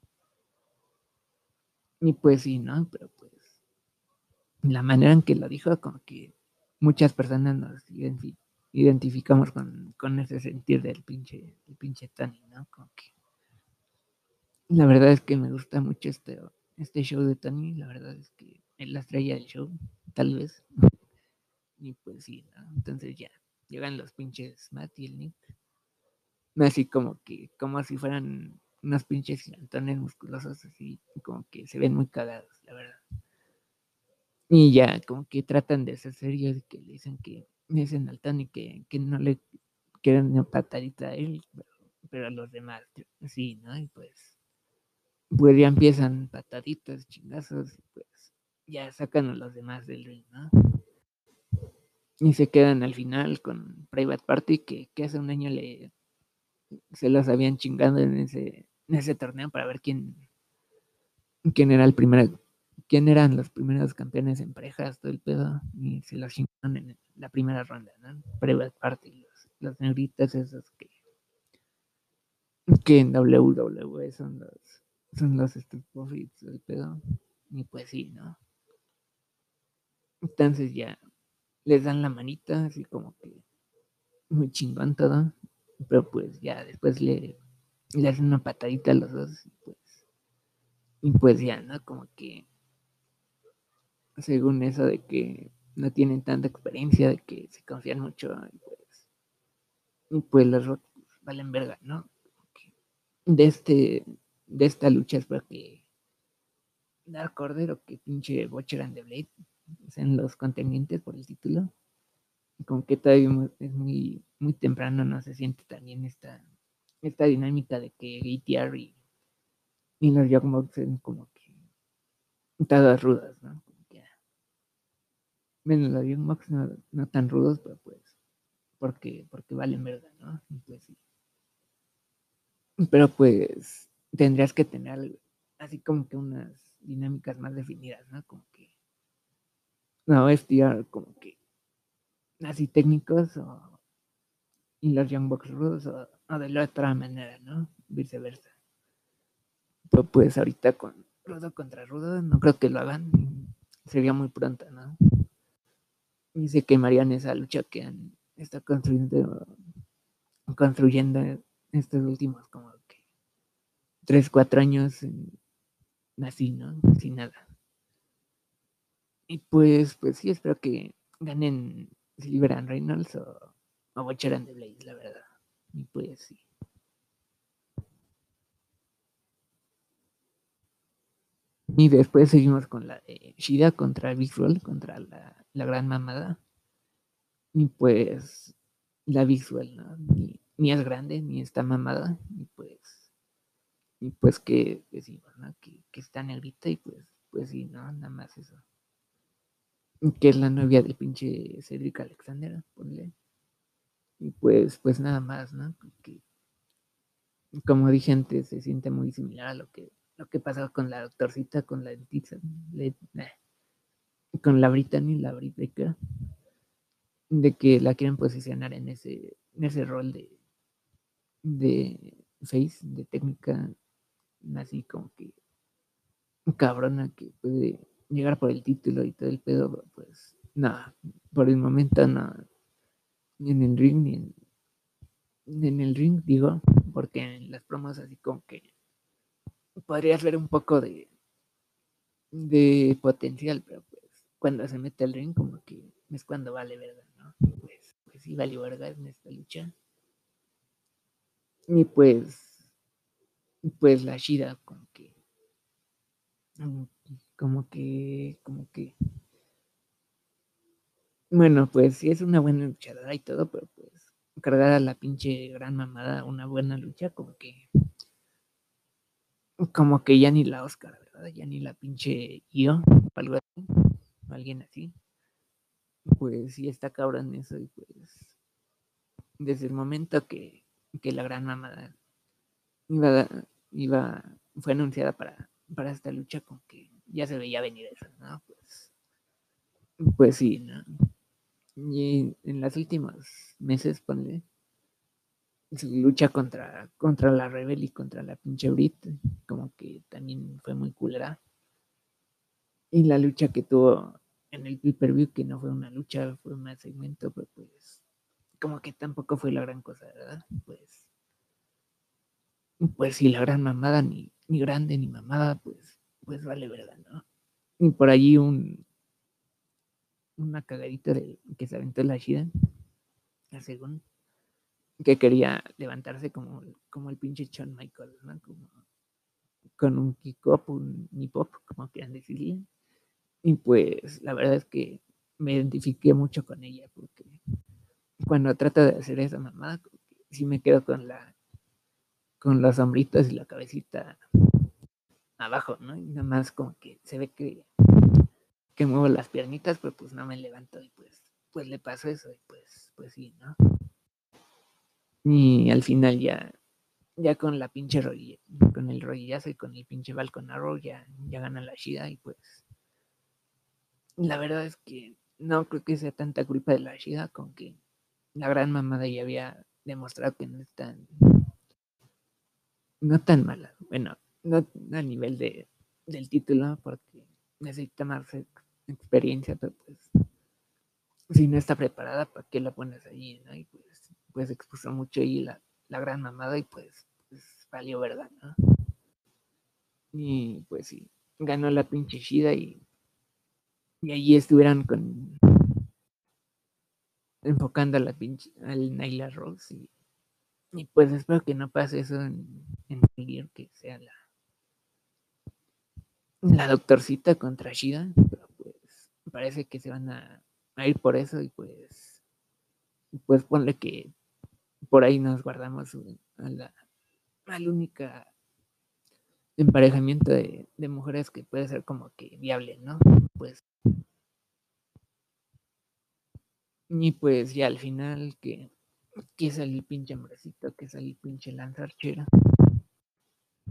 Y pues sí, ¿no? Pero pues la manera en que lo dijo, como que muchas personas nos identificamos con, con ese sentir del pinche, del pinche Tony, ¿no? Como que la verdad es que me gusta mucho este este show de Tony, la verdad es que es la estrella del show, tal vez. y pues sí, entonces ya, llegan los pinches Matt y el Nick. Así como que, como si fueran unos pinches gigantones musculosos, así como que se ven muy cagados, la verdad. Y ya, como que tratan de ser serios, que le dicen que dicen al Tony que, que no le quieren una patadita a él, pero, pero a los demás, sí, ¿no? Y pues pues ya empiezan pataditas, chingazos, y pues ya sacan a los demás del ring, ¿no? Y se quedan al final con Private Party, que, hace un año le se los habían chingado en ese, en ese torneo para ver quién, quién era el primer, quién eran los primeros campeones en parejas, todo el pedo, y se los chingaron en la primera ronda, ¿no? Private Party, los, los negritos esos que, que en WWE son los son los Street del pedo. Y pues sí, ¿no? Entonces ya les dan la manita, así como que muy chingón todo. Pero pues ya después le, le hacen una patadita a los dos. Y pues, y pues ya, ¿no? Como que según eso de que no tienen tanta experiencia, de que se confían mucho, y pues, y pues los rotos valen verga, ¿no? De este, de esta lucha es porque Dark Order o que pinche Butcher and the Blade sean los contendientes por el título. Como que todavía es muy, muy temprano, no se siente también esta, esta dinámica de que ATR y, Young Bucks son como que todas rudas, ¿no? Como que, los Young Bucks no, no, tan rudos, pero pues, porque, porque valen verdad, ¿no? pues sí. Pero pues tendrías que tener así como que unas dinámicas más definidas, ¿no? Como que no FTR como que así técnicos o y los Young Bucks rudos o, de la otra manera, ¿no? Viceversa. Pero pues ahorita con rudo contra rudo no creo que lo hagan. Sería muy pronto, ¿no? Y se quemarían esa lucha que han estado construyendo construyendo estos últimos como 3, 4 años así, ¿no? Sin nada. Y pues, pues sí, espero que ganen Silver and Reynolds o, and the Blaze, la verdad. Y pues sí. Y después seguimos con la de Shida contra Big Roll, contra la, la, gran mamada. Y pues la Big Roll, ¿no? Ni, ni es grande, ni está mamada. Y pues y pues que decimos, ¿no? Que, que está negrita y pues, pues sí, ¿no? Nada más eso. Que es la novia del pinche Cedric Alexander, ponle. Y pues, pues nada más, ¿no? Porque, como dije antes, se siente muy similar a lo que, lo que pasaba con la doctorcita, con la dentista, le- con la Brittany, la Británica, de que la quieren posicionar en ese, en ese rol de, de face, de técnica, así como que cabrona que puede llegar por el título y todo el pedo, pues nada, por el momento no, ni en el ring, ni en, el ring, digo, porque en las promos así como que podrías ver un poco de, de potencial, pero pues cuando se mete al ring como que es cuando vale verga, ¿no? Pues, pues sí vale verga en esta lucha. Y pues, pues la Shida como que, como que, como que, bueno, pues sí es una buena luchadora y todo, pero pues cargar a la pinche gran mamada una buena lucha, como que, como que ya ni la Oscar, ¿verdad? Ya ni la pinche Io, o algo así, o alguien así. Pues sí está cabrón eso y pues desde el momento que, que la gran mamada iba, iba, fue anunciada para, para esta lucha, como que ya se veía venir eso, ¿no? Pues, pues sí, ¿no? Y en los últimos meses, ponle, su lucha contra, contra la Rebel y contra la pinche Brit, como que también fue muy culera. Y la lucha que tuvo en el pay-per-view, que no fue una lucha, fue un segmento, pero pues como que tampoco fue la gran cosa, ¿verdad? Pues, pues sí, la gran mamada, ni, ni grande ni mamada, pues, pues vale verdad, ¿no? Y por allí un, una cagadita de que se aventó la Shida, según que quería levantarse como, como el pinche Shawn Michaels, ¿no? Como con un kick-up, un nip-up, como quieran decirle. Y pues la verdad es que me identifiqué mucho con ella, porque cuando trata de hacer esa mamada, sí me quedo con la con las sombritas y la cabecita abajo, ¿no? Y nada más como que se ve que, que muevo las piernitas, pero pues no me levanto y pues, pues le pasó eso y pues, pues sí, ¿no? Y al final ya, ya con la pinche rodilla, con el rodillazo y con el pinche balcón arrow ya, ya gana la Shida y pues la verdad es que no creo que sea tanta culpa de la Shida con que la gran mamada ya había demostrado que no es tan no tan mala. Bueno, no a nivel de, del título, porque necesita más experiencia, pero pues si no está preparada, ¿para qué la pones allí? ¿no? Y pues, pues expuso mucho ahí la, la gran mamada y pues, pues valió verdad, ¿no? Y pues sí, ganó la pinche Shida y, y allí estuvieran con enfocando a la pinche al Naila Rose y, y pues espero que no pase eso en, en el que sea la la doctorcita contra Shida, parece que se van a, ir por eso y pues pues ponle que por ahí nos guardamos a la al única emparejamiento de, mujeres que puede ser como que viable, ¿no? Pues y pues ya al final que que sale el pinche hombrecito, que sale el pinche Lance Archer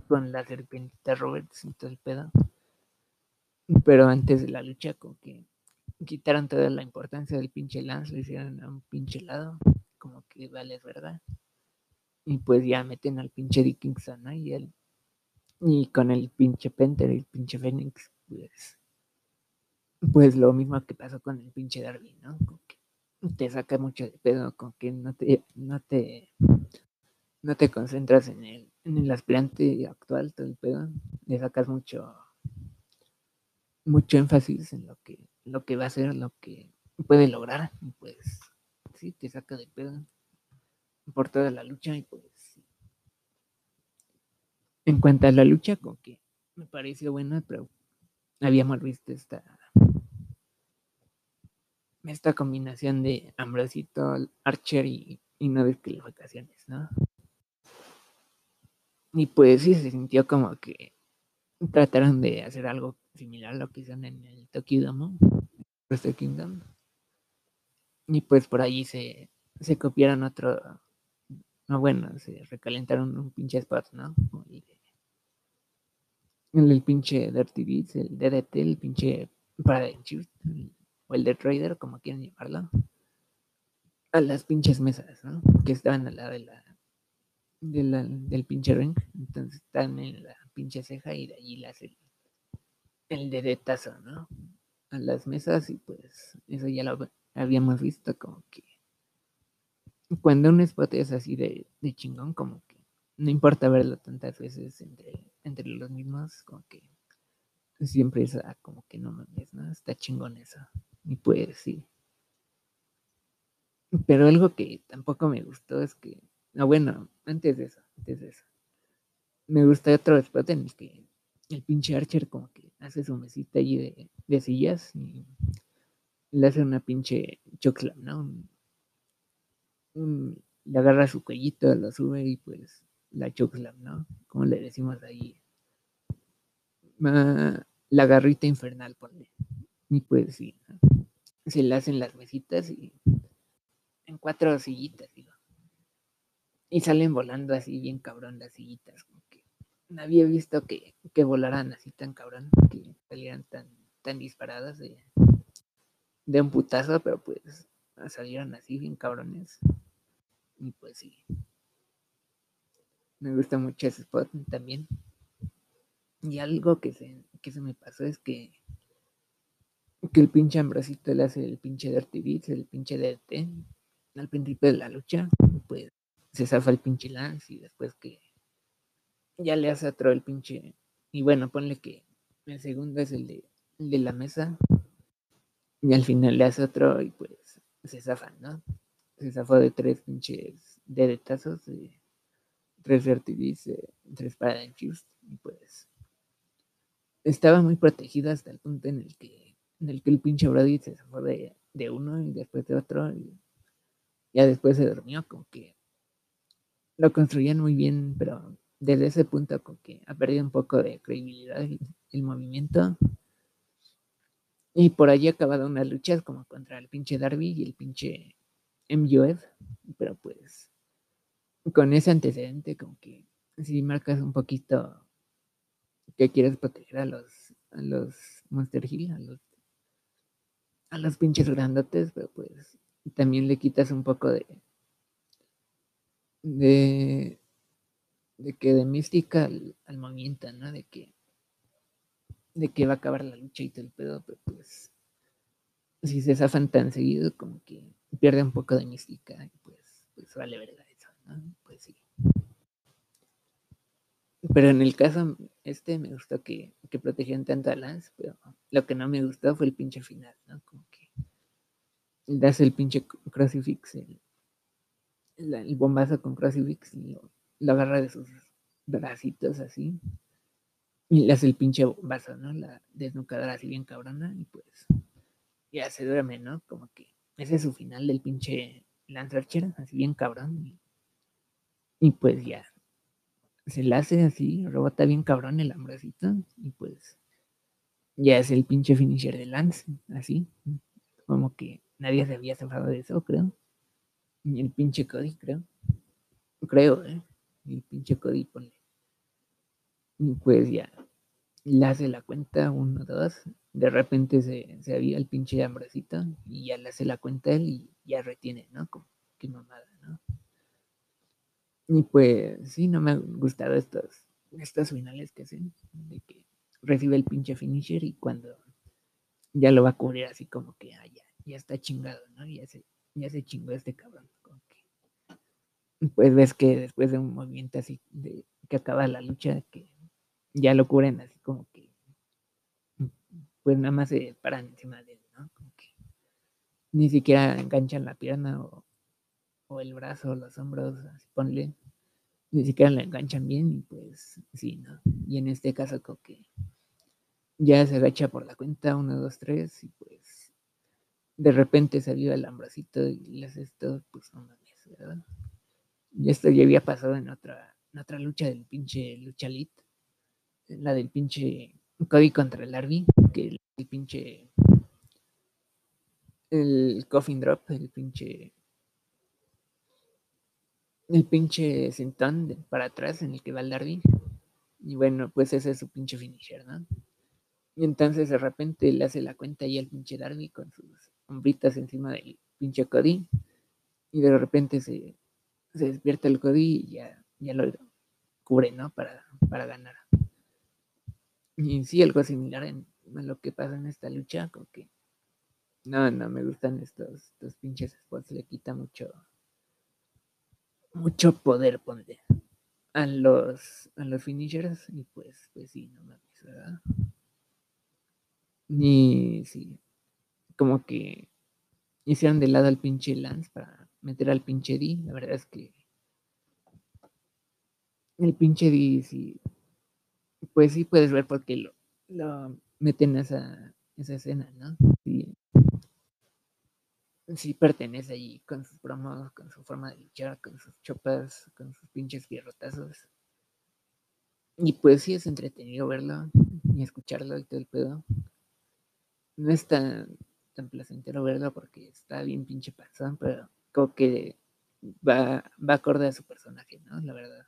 con la serpientita Roberts y todo el pedo. Pero antes de la lucha, como que quitaron toda la importancia del pinche Lance, lo hicieron a un pinche lado, como que vale, es verdad. Y pues ya meten al pinche Dickinson, ¿no? Y, él, y con el pinche Penter, el pinche Phoenix, pues, pues lo mismo que pasó con el pinche Darby, ¿no? Como que te saca mucho de pedo, con que no te, no te, no te concentras en el, en el aspirante actual, todo el pedo, le sacas mucho, mucho énfasis en lo que, lo que va a hacer, lo que puede lograr, y pues sí, te saca de pedo por toda la lucha y pues sí. en cuanto a la lucha, como que me pareció buena, pero habíamos visto esta esta combinación de Ambrosito, Archer y, y no descalificaciones, ¿no? Y pues sí se sintió como que trataron de hacer algo similar a lo que hicieron en el Tokyo Dome, Wrestle Kingdom. Y pues por allí se, se copiaron otro, no bueno, se recalentaron un pinche spot, ¿no? El, pinche Dirty Beats, el DDT, el pinche Paradigm Shift, o el de Trader, como quieran llamarlo, a las pinches mesas, ¿no? Que estaban al lado de la, de la del pinche ring, entonces están en la pinche ceja y de allí hace el, el dedetazo, ¿no? A las mesas y pues eso ya lo habíamos visto como que cuando un spot es así de, de chingón, como que no importa verlo tantas veces entre, entre los mismos, como que siempre es ah, como que no mames, ¿no? Está chingón eso. Y pues sí. Pero algo que tampoco me gustó es que, no, bueno, antes de eso, antes de eso, me gusta otro spot en el que el pinche Archer como que hace su mesita allí de, sillas y le hace una pinche choclam, ¿no? le agarra su cuellito, lo sube y pues la choclam, ¿no? Como le decimos ahí. la garrita infernal, ponle. Y pues sí, se le hacen las mesitas y en cuatro sillitas, digo. Y salen volando así bien cabrón las sillitas, no había visto que, que volaran así tan cabrón, que salieran tan, tan disparadas de, de un putazo, pero pues salieron así bien cabrones. Y pues sí. Me gusta mucho ese spot también. Y algo que se, que se me pasó es que, que el pinche Ambrosito le hace el pinche Dirty Beats, el pinche DT, al principio de la lucha. Pues se zafa el pinche Lance y después que ya le hace otro el pinche. Y bueno, ponle que el segundo es el de, la mesa. Y al final le hace otro y pues se zafan, ¿no? Se zafó de tres pinches dedetazos, de tres eh, tres Paradigm Fuse, y pues estaba muy protegido hasta el punto en el que, en el, que el pinche Brody se zafó de, de uno y después de otro, y ya después se durmió, como que lo construían muy bien, pero desde ese punto como que ha perdido un poco de credibilidad el, el movimiento y por allí acabado unas luchas como contra el pinche Darby y el pinche MUF. Pero pues con ese antecedente como que si marcas un poquito que quieres proteger a los, a los Monster Hill, a los, a los pinches grandotes, pero pues también le quitas un poco de de, de que de mística al, al ¿no? De que de que va a acabar la lucha y todo el pedo, pero pues si se zafan tan seguido como que pierde un poco de mística y pues, pues vale verga eso, ¿no? Pues sí. Pero en el caso este me gustó que, que protegían tanto a Lance, pero lo que no me gustó fue el pinche final, ¿no? Como que das el pinche crucifix, el, el, bombazo con crucifix y lo, lo agarra de sus bracitos así y le hace el pinche vaso, ¿no? La desnucadora así bien cabrona y pues ya se duerme, ¿no? Como que ese es su final del pinche Lance Archer, así bien cabrón. Y, pues ya se le hace así, rebota bien cabrón el hambrecito y pues ya es el pinche finisher de Lance, así. Como que nadie se había zafado de eso, creo. Y el pinche Cody, creo. Creo, ¿eh? El pinche Cody, ponle y pues ya, le hace la cuenta, uno, dos, de repente se, se había el pinche hambrecito y ya le hace la cuenta él y ya retiene, ¿no? Como qué mamada, ¿no? Y pues sí, no me han gustado estos, estos finales que hacen, de que recibe el pinche finisher y cuando ya lo va a cubrir así como que, ah, ya, ya está chingado, ¿no? Ya se, ya se chingó este cabrón. Pues ves que después de un movimiento así de que acaba la lucha, que ya lo cubren así como que, pues nada más se paran encima de él, ¿no? Como que ni siquiera enganchan la pierna o, el brazo o los hombros, así ponle, ni siquiera la enganchan bien y pues sí, ¿no? Y en este caso como que ya se agacha por la cuenta, uno, dos, tres, y pues de repente salió el ambrosito y le hace esto, pues no mames, ¿verdad? Y esto ya había pasado en otra, otra lucha del pinche lucha lit la del pinche Cody contra el Arby, que el, pinche el coffin drop, el pinche el pinche sentón para atrás en el que va el Darby. Y bueno, pues ese es su pinche finisher, ¿no? Y entonces de repente le hace la cuenta ahí al pinche Darby con sus hombritas encima del pinche Cody. Y de repente se, se despierta el Cody y ya, ya lo cubre, ¿no? Para, para ganar. Y sí, algo similar en, lo que pasa en esta lucha, como que no, no me gustan estos, estos pinches spots, le quita mucho, mucho poder, ponle, a los, a los finishers, y pues, pues sí, no mames, ¿verdad? Ni sí, como que hicieron de lado al pinche Lance para meter al pinche D, la verdad es que el pinche D sí, pues sí puedes ver porque lo, lo meten a esa, esa escena, ¿no? Sí, sí pertenece allí con sus promos, con su forma de luchar, con sus chopas, con sus pinches pierrotazos. Y pues sí es entretenido verlo y escucharlo y todo el pedo. No es tan, tan placentero verlo porque está bien pinche panzón, pero como que va, va acorde a su personaje, ¿no? La verdad.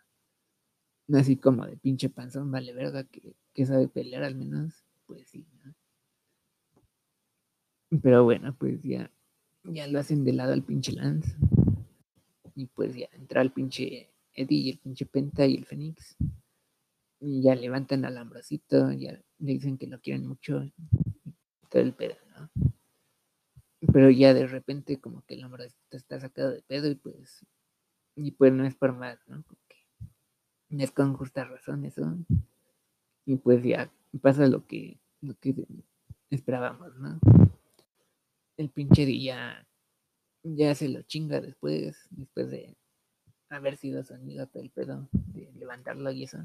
No así como de pinche panzón, vale verga, que, que sabe pelear al menos, pues sí, ¿no? Pero bueno, pues ya, ya lo hacen de lado al pinche Lance. Y pues ya entra el pinche Eddie y el pinche Penta y el Fénix. Y ya levantan al Ambrosito, ya le dicen que lo quieren mucho. Todo el pedo, ¿no? Pero ya de repente como que el Ambrosito está sacado de pedo y pues, y pues no es por más, ¿no? Que es con justa razón eso. Y pues ya pasa lo que, lo que esperábamos, ¿no? El pinche día ya se lo chinga después, después de haber sido su amigo todo el pedo, de levantarlo y eso.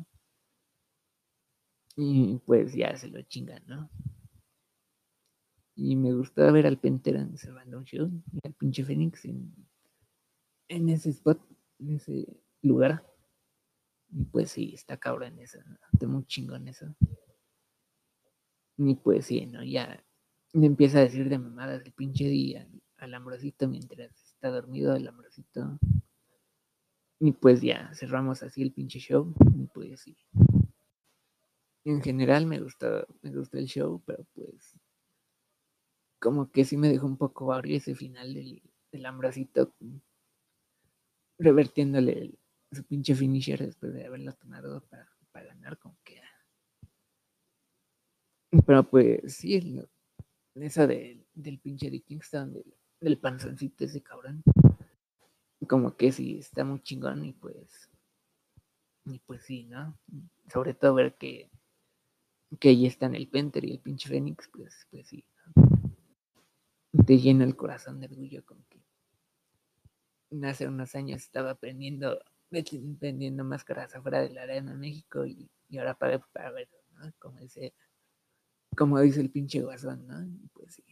Y pues ya se lo chingan, ¿no? Y me gustó ver al Pantera cerrando un show y al pinche Fénix en, en ese spot, en ese lugar. Y pues sí, está cabrón eso, está muy chingón eso. Y pues sí, ¿no? Ya le empieza a decir de mamadas el pinche día al Ambrosito mientras está dormido el Ambrosito. Y pues ya cerramos así el pinche show. Y pues sí. En general me gustó, me gustó el show, pero pues como que sí me dejó un poco agrio ese final del, del Ambrosito revertiéndole el, su pinche finisher después de haberlo tomado para, para ganar como que pero pues sí lo, eso de, del pinche de Kingston del, del panzoncito ese cabrón como que sí está muy chingón y pues y pues sí no sobre todo ver que que ahí están el Penter y el pinche Fénix pues pues sí ¿no? Te llena el corazón de orgullo con que hace unos años estaba aprendiendo vendiendo máscaras afuera de la arena en México y, y ahora pagué para ver, ¿no? Como dice, como dice el pinche guasón, ¿no? Y pues sí.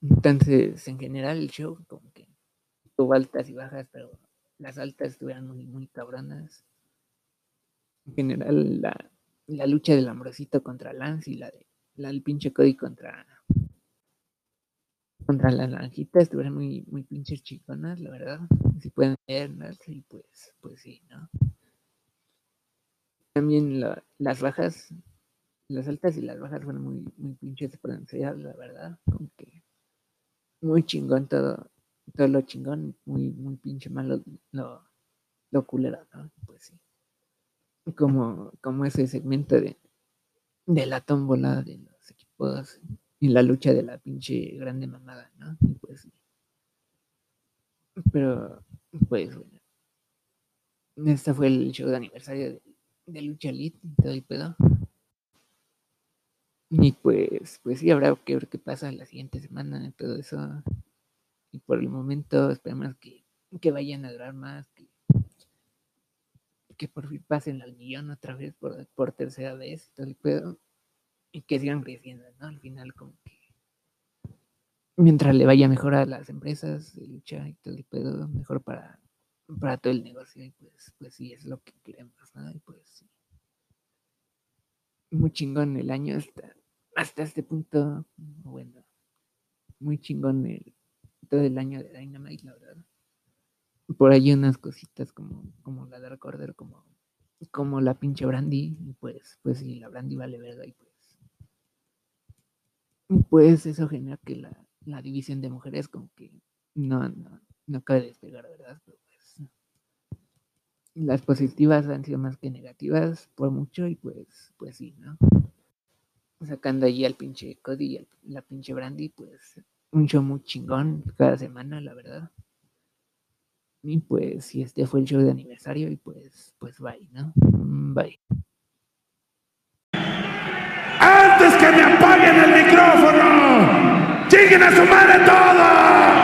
Entonces, en general, el show, como que tuvo altas y bajas, pero las altas estuvieron muy, muy cabronas. En general, la, la lucha del Ambrosito contra Lance y la de la del pinche Cody contra contra la naranjita estuvieron muy, muy pinches chiconas, la verdad. Si pueden verlas, y pues, pues sí, ¿no? También la, las bajas, las altas y las bajas fueron muy, muy pinches pronunciadas, la verdad. Como que muy chingón todo, todo lo chingón, muy, muy pinche malo lo, lo culero, ¿no? Pues sí. Como, como ese segmento de, de la tómbola de los equipos y la lucha de la pinche grande mamada, ¿no? Y pues. Pero, pues bueno. Este fue el show de aniversario de, Lucha Elite y todo el pedo. Y pues, pues sí, habrá que ver qué pasa la siguiente semana y todo eso. Y por el momento esperemos que, que vayan a durar más, que, que por fin pasen al millón otra vez por, por tercera vez y todo el pedo y que sigan creciendo, ¿no? Al final, como que mientras le vaya mejor a las empresas lucha y todo el pedo, mejor para, para todo el negocio, y pues, pues sí, es lo que queremos, ¿no? Y pues sí. Muy chingón el año hasta, hasta este punto, bueno, muy chingón el, todo el año de Dynamite, la verdad. por ahí unas cositas como, como la de Recorder, como, como la pinche Brandy, y pues, pues sí, la Brandy vale verga y pues. Pues eso genera que la, la división de mujeres como que no, no, no acaba de despegar, ¿verdad? Pero pues las positivas han sido más que negativas por mucho y pues, pues sí, ¿no? Sacando allí al pinche Cody y la pinche Brandy, pues un show muy chingón cada semana, la verdad. Y pues sí, este fue el show de aniversario y pues, pues bye, ¿no? Mm, Bye. ¡Antes que me apaguen el micrófono! ¡Lleguen a su madre todos!